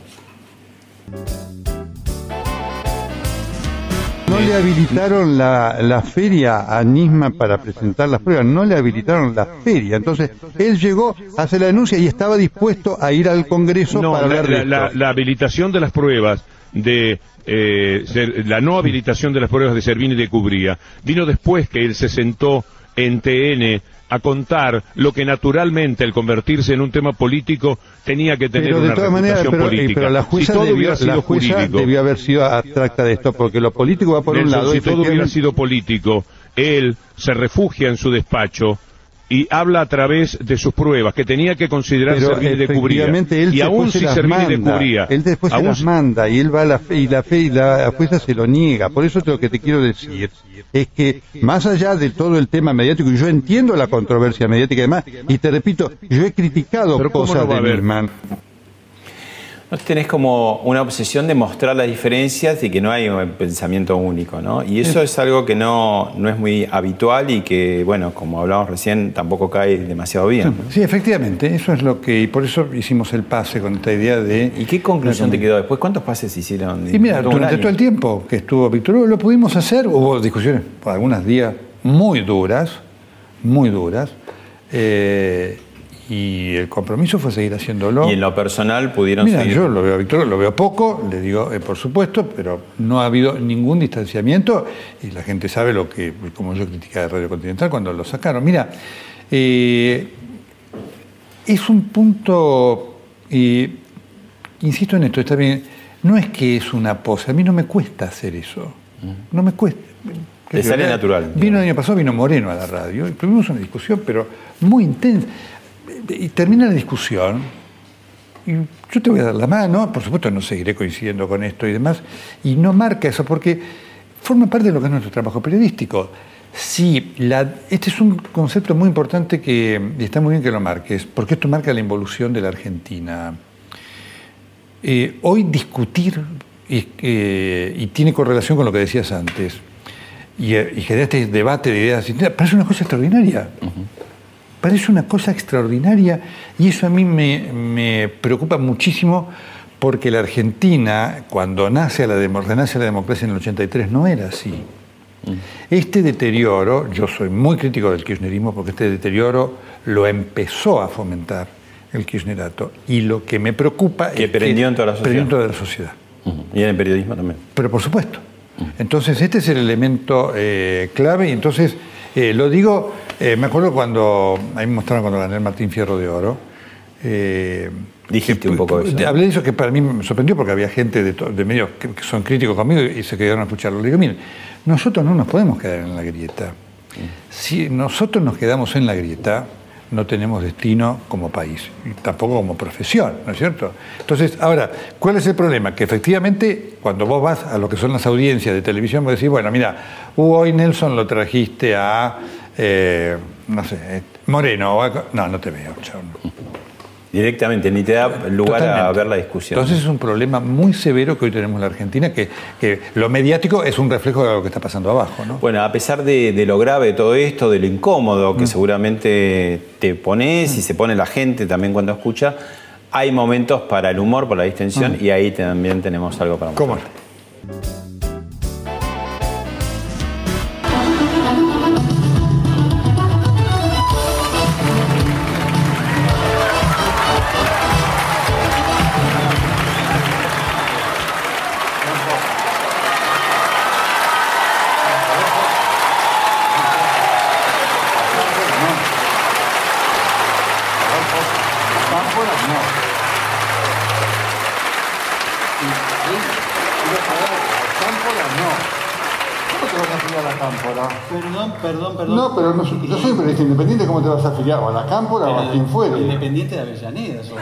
No le habilitaron la, la feria a Nisman para presentar las pruebas, no le habilitaron la feria. Entonces, él llegó, hace la denuncia y estaba dispuesto a ir al Congreso No, para la, hablar de la- habilitación de las pruebas de eh, ser- la no habilitación de las pruebas de Servini y de Cubría vino después que él se sentó en TN a contar lo que naturalmente al convertirse en un tema político tenía que tener Pero de una todas maneras, pero, y- política. pero la si jueza, todo debió, hubiera sido la jueza jurídico, debió haber sido abstracta de esto, porque lo político va por un lado. si todo hubiera sido político, él se refugia en su despacho y habla a través de sus pruebas, que tenía que considerar Pero de Cubría. él Y aún si las Servini de Cubría, él después se las manda y él va a la fe y la fe y la jueza se lo niega. Por eso lo que te quiero decir es que más allá de todo el tema mediático, y yo entiendo la controversia mediática y demás, y te repito, yo he criticado Pero ¿cómo cosas no de haber? No tenés como una obsesión de mostrar las diferencias y que no hay un pensamiento único, ¿no? Y eso es algo que no, no es muy habitual y que, bueno, como hablábamos recién, tampoco cae demasiado bien. ¿no? Sí, efectivamente, eso es lo que, y por eso hicimos el pase con esta idea de... ¿Y qué conclusión te quedó después? ¿Cuántos pases hicieron? Y mira, durante todo el tiempo que estuvo Víctor Hugo lo pudimos hacer, hubo discusiones por algunos días muy duras, muy duras, eh, y el compromiso fue seguir haciéndolo. Y en lo personal pudieron Mira, seguir. yo lo veo a Víctor, lo veo poco, le digo, eh, por supuesto, pero no ha habido ningún distanciamiento y la gente sabe lo que, como yo criticaba de Radio Continental cuando lo sacaron. Mira, eh, es un punto, y insisto en esto, está bien, no es que es una pose, a mí no me cuesta hacer eso, no me cuesta. Te sale natural. Vino el año pasado, vino Moreno a la radio, y tuvimos una discusión, pero muy intensa. Y termina la discusión, y yo te voy a dar la mano, por supuesto no seguiré coincidiendo con esto y demás, y no marca eso, porque forma parte de lo que es nuestro trabajo periodístico. Sí, este es un concepto muy importante que y está muy bien que lo marques, porque esto marca la involución de la Argentina. Eh, hoy discutir, y, eh, y tiene correlación con lo que decías antes, y, eh, y generar este debate de ideas, parece una cosa extraordinaria. Parece una cosa extraordinaria y eso a mí me, me preocupa muchísimo porque la Argentina, cuando nace la, renace la democracia en el 83, no era así. Este deterioro, yo soy muy crítico del kirchnerismo porque este deterioro lo empezó a fomentar el kirchnerato y lo que me preocupa Que es prendió en toda la prendió sociedad. en toda la sociedad. Ujú. Y en el periodismo también. Pero por supuesto. Entonces, este es el elemento eh, clave y entonces eh, lo digo, eh, me acuerdo cuando, ahí me mostraron cuando gané el Martín Fierro de Oro. eh, Dijiste que- un poco eso, ¿no? Hablé de eso que para mí me sorprendió porque había gente de, de medios que, que son críticos conmigo y se quedaron a escucharlo. Le digo, miren, nosotros no nos podemos quedar en la grieta. Si nosotros nos quedamos en la grieta, no tenemos destino como país, y tampoco como profesión, ¿no es cierto? Entonces, ahora, ¿cuál es el problema? Que efectivamente, cuando vos vas a lo que son las audiencias de televisión, vos decís, bueno, mira, hoy Nelson lo trajiste a, eh, no sé, eh, Moreno, no, no te veo. Directamente, ni te da lugar a ver la discusión. Entonces es un problema muy severo que hoy tenemos en la Argentina, que, que lo mediático es un reflejo de lo que está pasando abajo, ¿no? Bueno, a pesar de, de lo grave de todo esto, de lo incómodo Mm. que seguramente te pones y se pone la gente también cuando escucha, hay momentos para el humor, para la distensión y ahí también tenemos algo para mostrar. Mm. ¿Cómo te vas a afiliar? O a la Cámpora o a quien fuere. Independiente de Avellaneda, sos vos.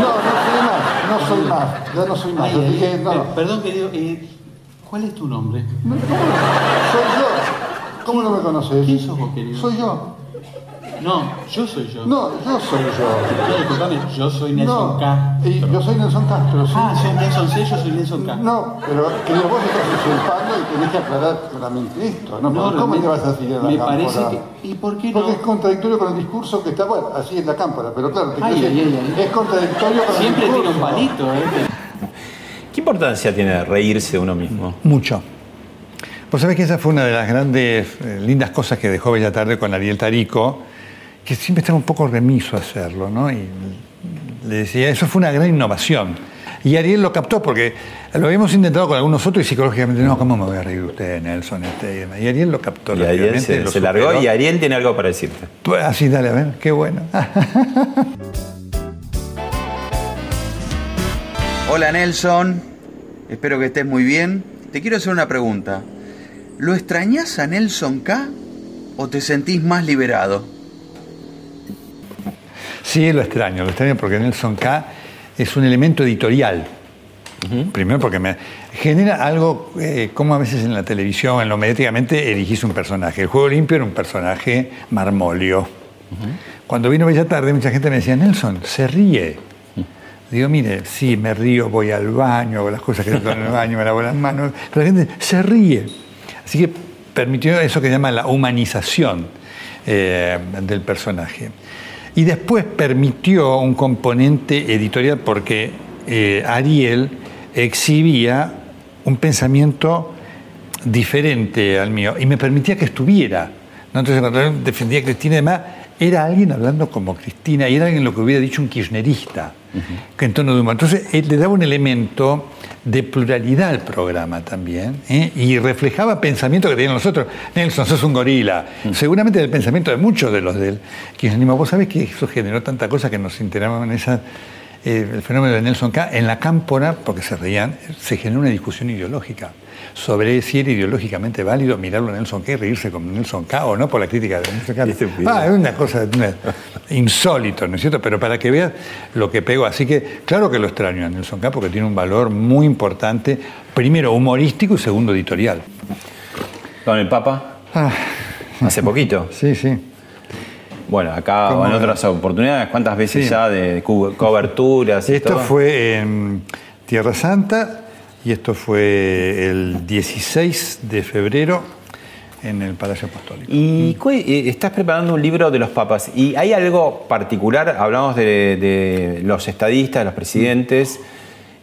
No, no soy más, no soy más, ya no soy más. Ay, Yo dije, no, per- no. Perdón, querido, eh, ¿cuál es tu nombre? Soy yo. ¿Cómo no me conoces? ¿Quién sos vos, querido? Soy yo. No, yo soy yo. No, yo soy yo. Disculpame, yo soy Nelson No, Castro. y yo soy Nelson Castro, sí. Ah, sos Nelson C, yo soy Nelson Castro. No, pero querido, vos estás usurpando y tenés que aclarar claramente esto. ¿no? ¿Cómo te vas a afiliar a la Me Cámpora? parece que... ¿Y por qué no? Porque es contradictorio con el discurso que está, bueno, así es la cámpora, pero claro, te Ay, quiero decir, ay, ay, ay. es contradictorio con Siempre el discurso. un palito, ¿eh? ¿Qué importancia tiene reírse de uno mismo? Mucho. Vos sabés que esa fue una de las grandes, eh, lindas cosas que dejó Bella Tarde con Ariel Tarico, que siempre estaba un poco remiso a hacerlo, ¿no? Y le decía, eso fue una gran innovación. Y Ariel lo captó porque lo habíamos intentado con algunos otros y psicológicamente, no, ¿cómo me voy a reír de usted, Nelson? Este, y Ariel lo captó. Y Ariel se, lo se largó y Ariel tiene algo para decirte. Pues, Así, dale, a ver, qué bueno. Hola Nelson, espero que estés muy bien. Te quiero hacer una pregunta. ¿Lo extrañás a Nelson K o te sentís más liberado? Sí, lo extraño, lo extraño porque Nelson K es un elemento editorial. Primero porque me genera algo, eh, como a veces en la televisión, en lo mediáticamente, elegís un personaje. El Juego Limpio era un personaje marmolio. Cuando vino Bella Tarde, mucha gente me decía, Nelson, se ríe. Digo, mire, sí, me río, voy al baño, hago las cosas que tengo en el baño, me lavo las manos, pero la gente se ríe. Así que permitió eso que llama la humanización eh, del personaje. Y después permitió un componente editorial porque eh, Ariel exhibía un pensamiento diferente al mío y me permitía que estuviera. ¿no? Entonces, cuando defendía a Cristina y demás, era alguien hablando como Cristina y era alguien lo que hubiera dicho un kirchnerista, que en tono de humor. Entonces, él le daba un elemento de pluralidad al programa también ¿eh? y reflejaba pensamientos que tenían nosotros. Nelson, sos un gorila. Seguramente el pensamiento de muchos de los del kirchnerismo. Vos sabés que eso generó tanta cosa que nos enteramos en esa eh, el fenómeno de Nelson K. En la cámpora, porque se reían, se generó una discusión ideológica sobre si era ideológicamente válido mirarlo a Nelson K y reírse con Nelson K o no por la crítica de Nelson K. Ah, es una cosa una- insólito, ¿no es cierto? Pero para que veas lo que pegó. Así que, claro que lo extraño a Nelson K porque tiene un valor muy importante, primero humorístico y segundo editorial. Con el Papa, Ah, hace poquito. sí, sí. Bueno, acá ¿Cómo en otras oportunidades, ¿cuántas veces Sí. ya de coberturas? y Esto todo? fue en Tierra Santa y esto fue el 16 de febrero en el Palacio Apostólico. Y eh, estás preparando un libro de los papas. ¿Y hay algo particular? Hablamos de, de los estadistas, los presidentes.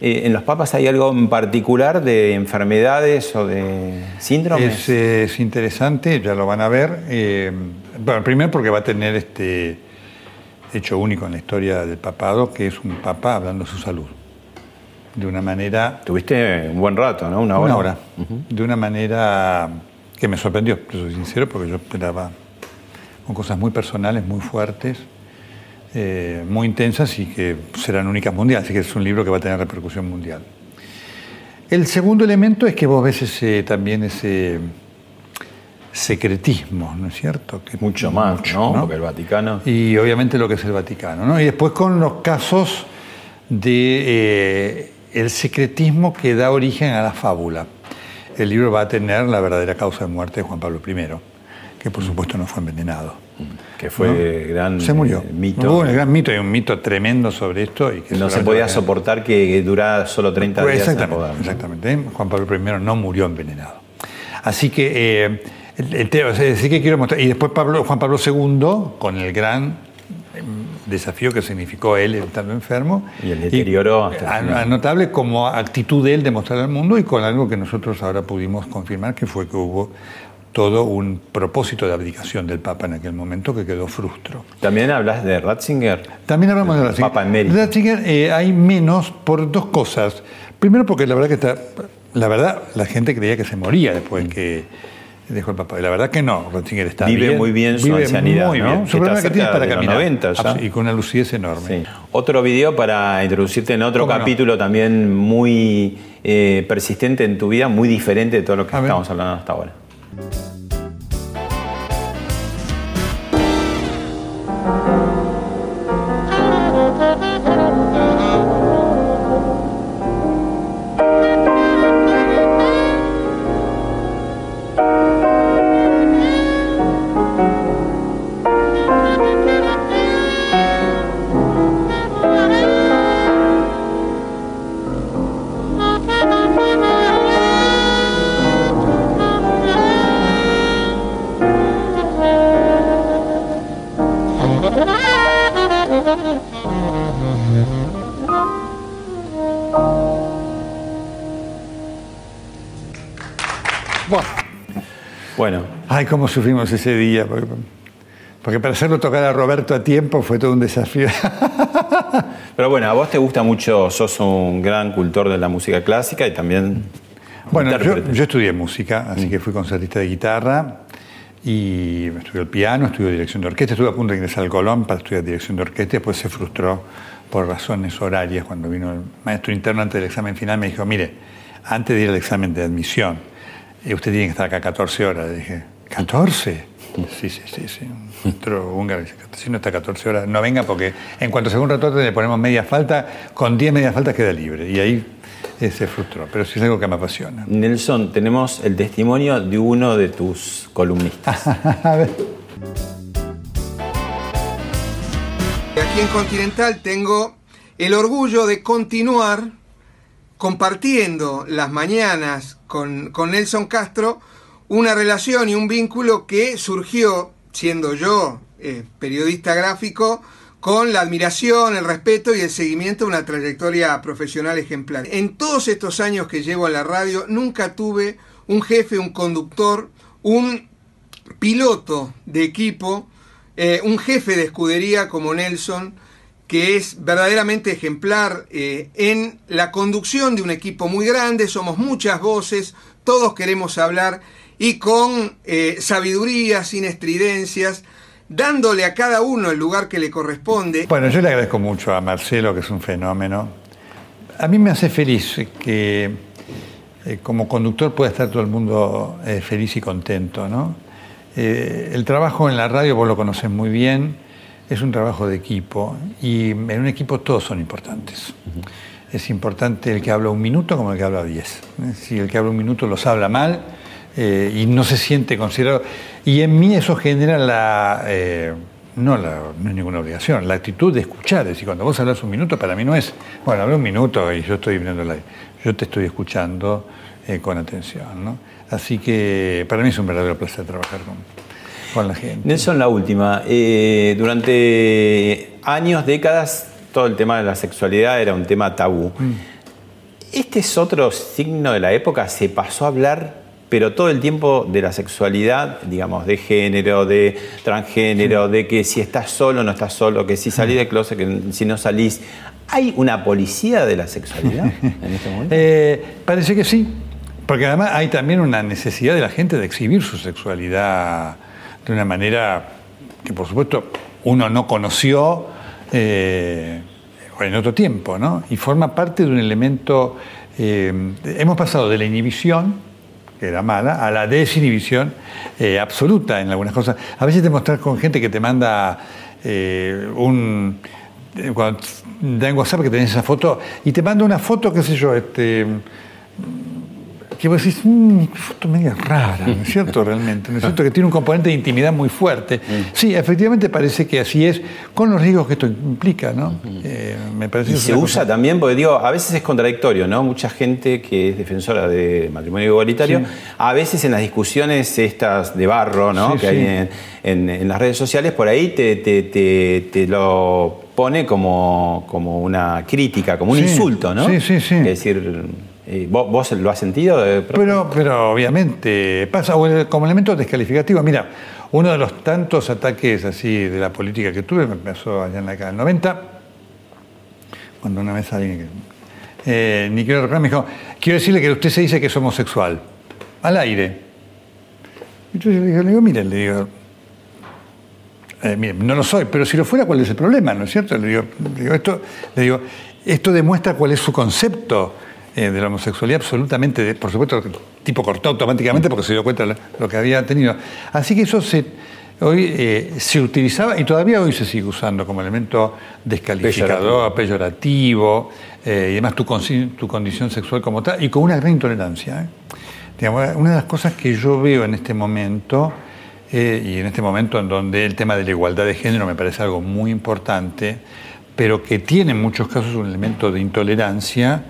Eh, ¿En los papas hay algo en particular de enfermedades o de síndromes? Es, es interesante, ya lo van a ver. eh, bueno, primero porque va a tener este hecho único en la historia del papado, que es un papa hablando de su salud. De una manera... Tuviste un buen rato, ¿no? Una hora. Una hora. De una manera que me sorprendió, soy sincero, porque yo esperaba con cosas muy personales, muy fuertes, eh, muy intensas y que serán únicas mundiales. Así que es un libro que va a tener repercusión mundial. El segundo elemento es que vos ves ese, también ese secretismo, ¿no es cierto? Que Mucho más, mucho, ¿no? ¿no? Porque el Vaticano. Y obviamente lo que es el Vaticano, ¿no? Y después con los casos de eh, el secretismo que da origen a la fábula. El libro va a tener la verdadera causa de muerte de Juan Pablo I, que por supuesto no fue envenenado. Que fue gran Se murió. Hubo un gran mito, hay un mito tremendo sobre esto. Y que no se podía soportar que durara solo 30 Pues días exactamente. ¿no? exactamente. Juan Pablo I no murió envenenado. Así que eh, el, el que quiero mostrar. Y después Pablo, Juan Pablo II, con el gran desafío que significó él estando enfermo. Y el deterioro hasta el final. notable como actitud de él de mostrar al mundo y con algo que nosotros ahora pudimos confirmar, que fue que hubo todo un propósito de abdicación del Papa en aquel momento que quedó frustro. También hablas de Ratzinger. También hablamos de Ratzinger. Papa emérito. Ratzinger eh, hay menos por dos cosas. Primero porque la verdad que está, la verdad la gente creía que se moría después que dejó el papá. Y la verdad que no, Ratzinger está Vive bien. muy bien su vive ancianidad, Muy ¿no? bien. Que Su problema que tiene para caminar. 90 ya. Abs- Y con una lucidez enorme. Sí. Otro video para introducirte en otro ¿Cómo no? capítulo también muy eh, persistente en tu vida, muy diferente de todo lo que A ver. estamos hablando hasta ahora. Cómo sufrimos ese día. Porque, porque para hacerlo tocar a Roberto a tiempo fue todo un desafío. Pero bueno, a vos te gusta mucho, sos un gran cultor de la música clásica y también... Bueno, yo, yo, estudié música, así que fui concertista de guitarra y estudié el piano, estudié dirección de orquesta, estuve a punto de ingresar al Colón para estudiar dirección de orquesta y después se frustró por razones horarias cuando vino el maestro interno antes del examen final me dijo, mire, antes de ir al examen de admisión, eh, usted tiene que estar acá 14 horas. Le dije, ¿14? Sí, sí, sí, sí. Otro húngaro dice, si no está 14 horas, no venga porque en cuanto según rato le ponemos media falta, con 10 medias faltas queda libre. Y ahí eh, se frustró, pero sí es algo que me apasiona. Nelson, tenemos el testimonio de uno de tus columnistas. A ver. Aquí en Continental tengo el orgullo de continuar compartiendo las mañanas con, con Nelson Castro una relación y un vínculo que surgió, siendo yo eh, periodista gráfico, con la admiración, el respeto y el seguimiento de una trayectoria profesional ejemplar. En todos estos años que llevo en la radio, nunca tuve un jefe, un conductor, un piloto de equipo, eh, un jefe de escudería como Nelson, que es verdaderamente ejemplar eh, en la conducción de un equipo muy grande, somos muchas voces, todos queremos hablar y con eh, sabiduría, sin estridencias, dándole a cada uno el lugar que le corresponde. Bueno, yo le agradezco mucho a Marcelo, que es un fenómeno. A mí me hace feliz que eh, como conductor pueda estar todo el mundo eh, feliz y contento. ¿no? el trabajo en la radio, vos lo conocés muy bien, es un trabajo de equipo y en un equipo todos son importantes. Es importante el que habla un minuto como el que habla diez. Si el que habla un minuto los habla mal, eh, y no se siente considerado. Y en mí eso genera la, eh, no, la, no es ninguna obligación, la actitud de escuchar. Es decir, cuando vos hablas un minuto, para mí no es, bueno, habla un minuto y yo estoy viendo la, yo te estoy escuchando eh, con atención. ¿no? Así que para mí es un verdadero placer trabajar con, con la gente. Nelson, la última. durante años, décadas, todo el tema de la sexualidad era un tema tabú. Mm. ¿Este es otro signo de la época? ¿Se pasó a hablar pero todo el tiempo de la sexualidad, digamos, de género, de transgénero, de que si estás solo, no estás solo, que si salís de closet, que si no salís. ¿Hay una policía de la sexualidad en este momento? Eh, parece que sí, porque además hay también una necesidad de la gente de exhibir su sexualidad de una manera que, por supuesto, uno no conoció eh, en otro tiempo, ¿no? Y forma parte de un elemento. Eh, hemos pasado de la inhibición que era mala, a la desinhibición eh, absoluta en algunas cosas. A veces te mostras con gente que te manda eh, un. Eh, cuando da en WhatsApp que tenés esa foto, y te manda una foto, qué sé yo, este que vos decís, mmm, foto media rara, ¿no es cierto? Realmente, ¿no es cierto? Que tiene un componente de intimidad muy fuerte. Sí, efectivamente parece que así es, con los riesgos que esto implica, ¿no? Eh, me parece y se usa también, porque digo, a veces es contradictorio, ¿no? Mucha gente que es defensora de matrimonio igualitario, a veces en las discusiones estas de barro, ¿no? que hay en, las redes sociales, por ahí te, te, lo pone como, como una crítica, como un insulto, ¿no? Sí, sí, sí. Es decir, ¿Vos, lo has sentido? Pero, pero obviamente pasa como elemento descalificativo. Mira, uno de los tantos ataques así de la política que tuve me pasó allá en la década del 90, cuando una vez alguien, eh, ni quiero recordar, me dijo, quiero decirle que usted se dice que es homosexual, al aire. Y yo le digo, mire, le digo, eh, no lo soy, pero si lo fuera, ¿cuál es el problema? ¿No es cierto? Le digo, esto, le digo, esto demuestra cuál es su concepto eh, de la homosexualidad absolutamente, por supuesto, el tipo cortó automáticamente porque se dio cuenta de lo que había tenido. Así que eso se, hoy eh, se utilizaba y todavía hoy se sigue usando como elemento descalificador, peyorativo, eh, y además tu, tu, condición sexual como tal, y con una gran intolerancia. una de las cosas que yo veo en este momento, y en este momento en donde el tema de la igualdad de género me parece algo muy importante, pero que tiene en muchos casos un elemento de intolerancia,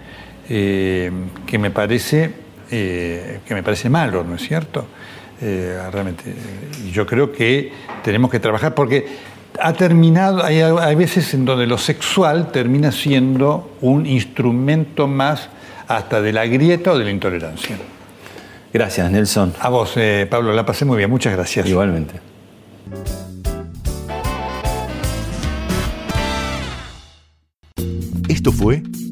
eh, que, me parece, eh, que me parece malo, ¿no es cierto? Eh, realmente, yo creo que tenemos que trabajar porque ha terminado, hay, hay, veces en donde lo sexual termina siendo un instrumento más hasta de la grieta o de la intolerancia. Gracias, Nelson. A vos, eh, Pablo, la pasé muy bien. Muchas gracias. Igualmente. Esto fue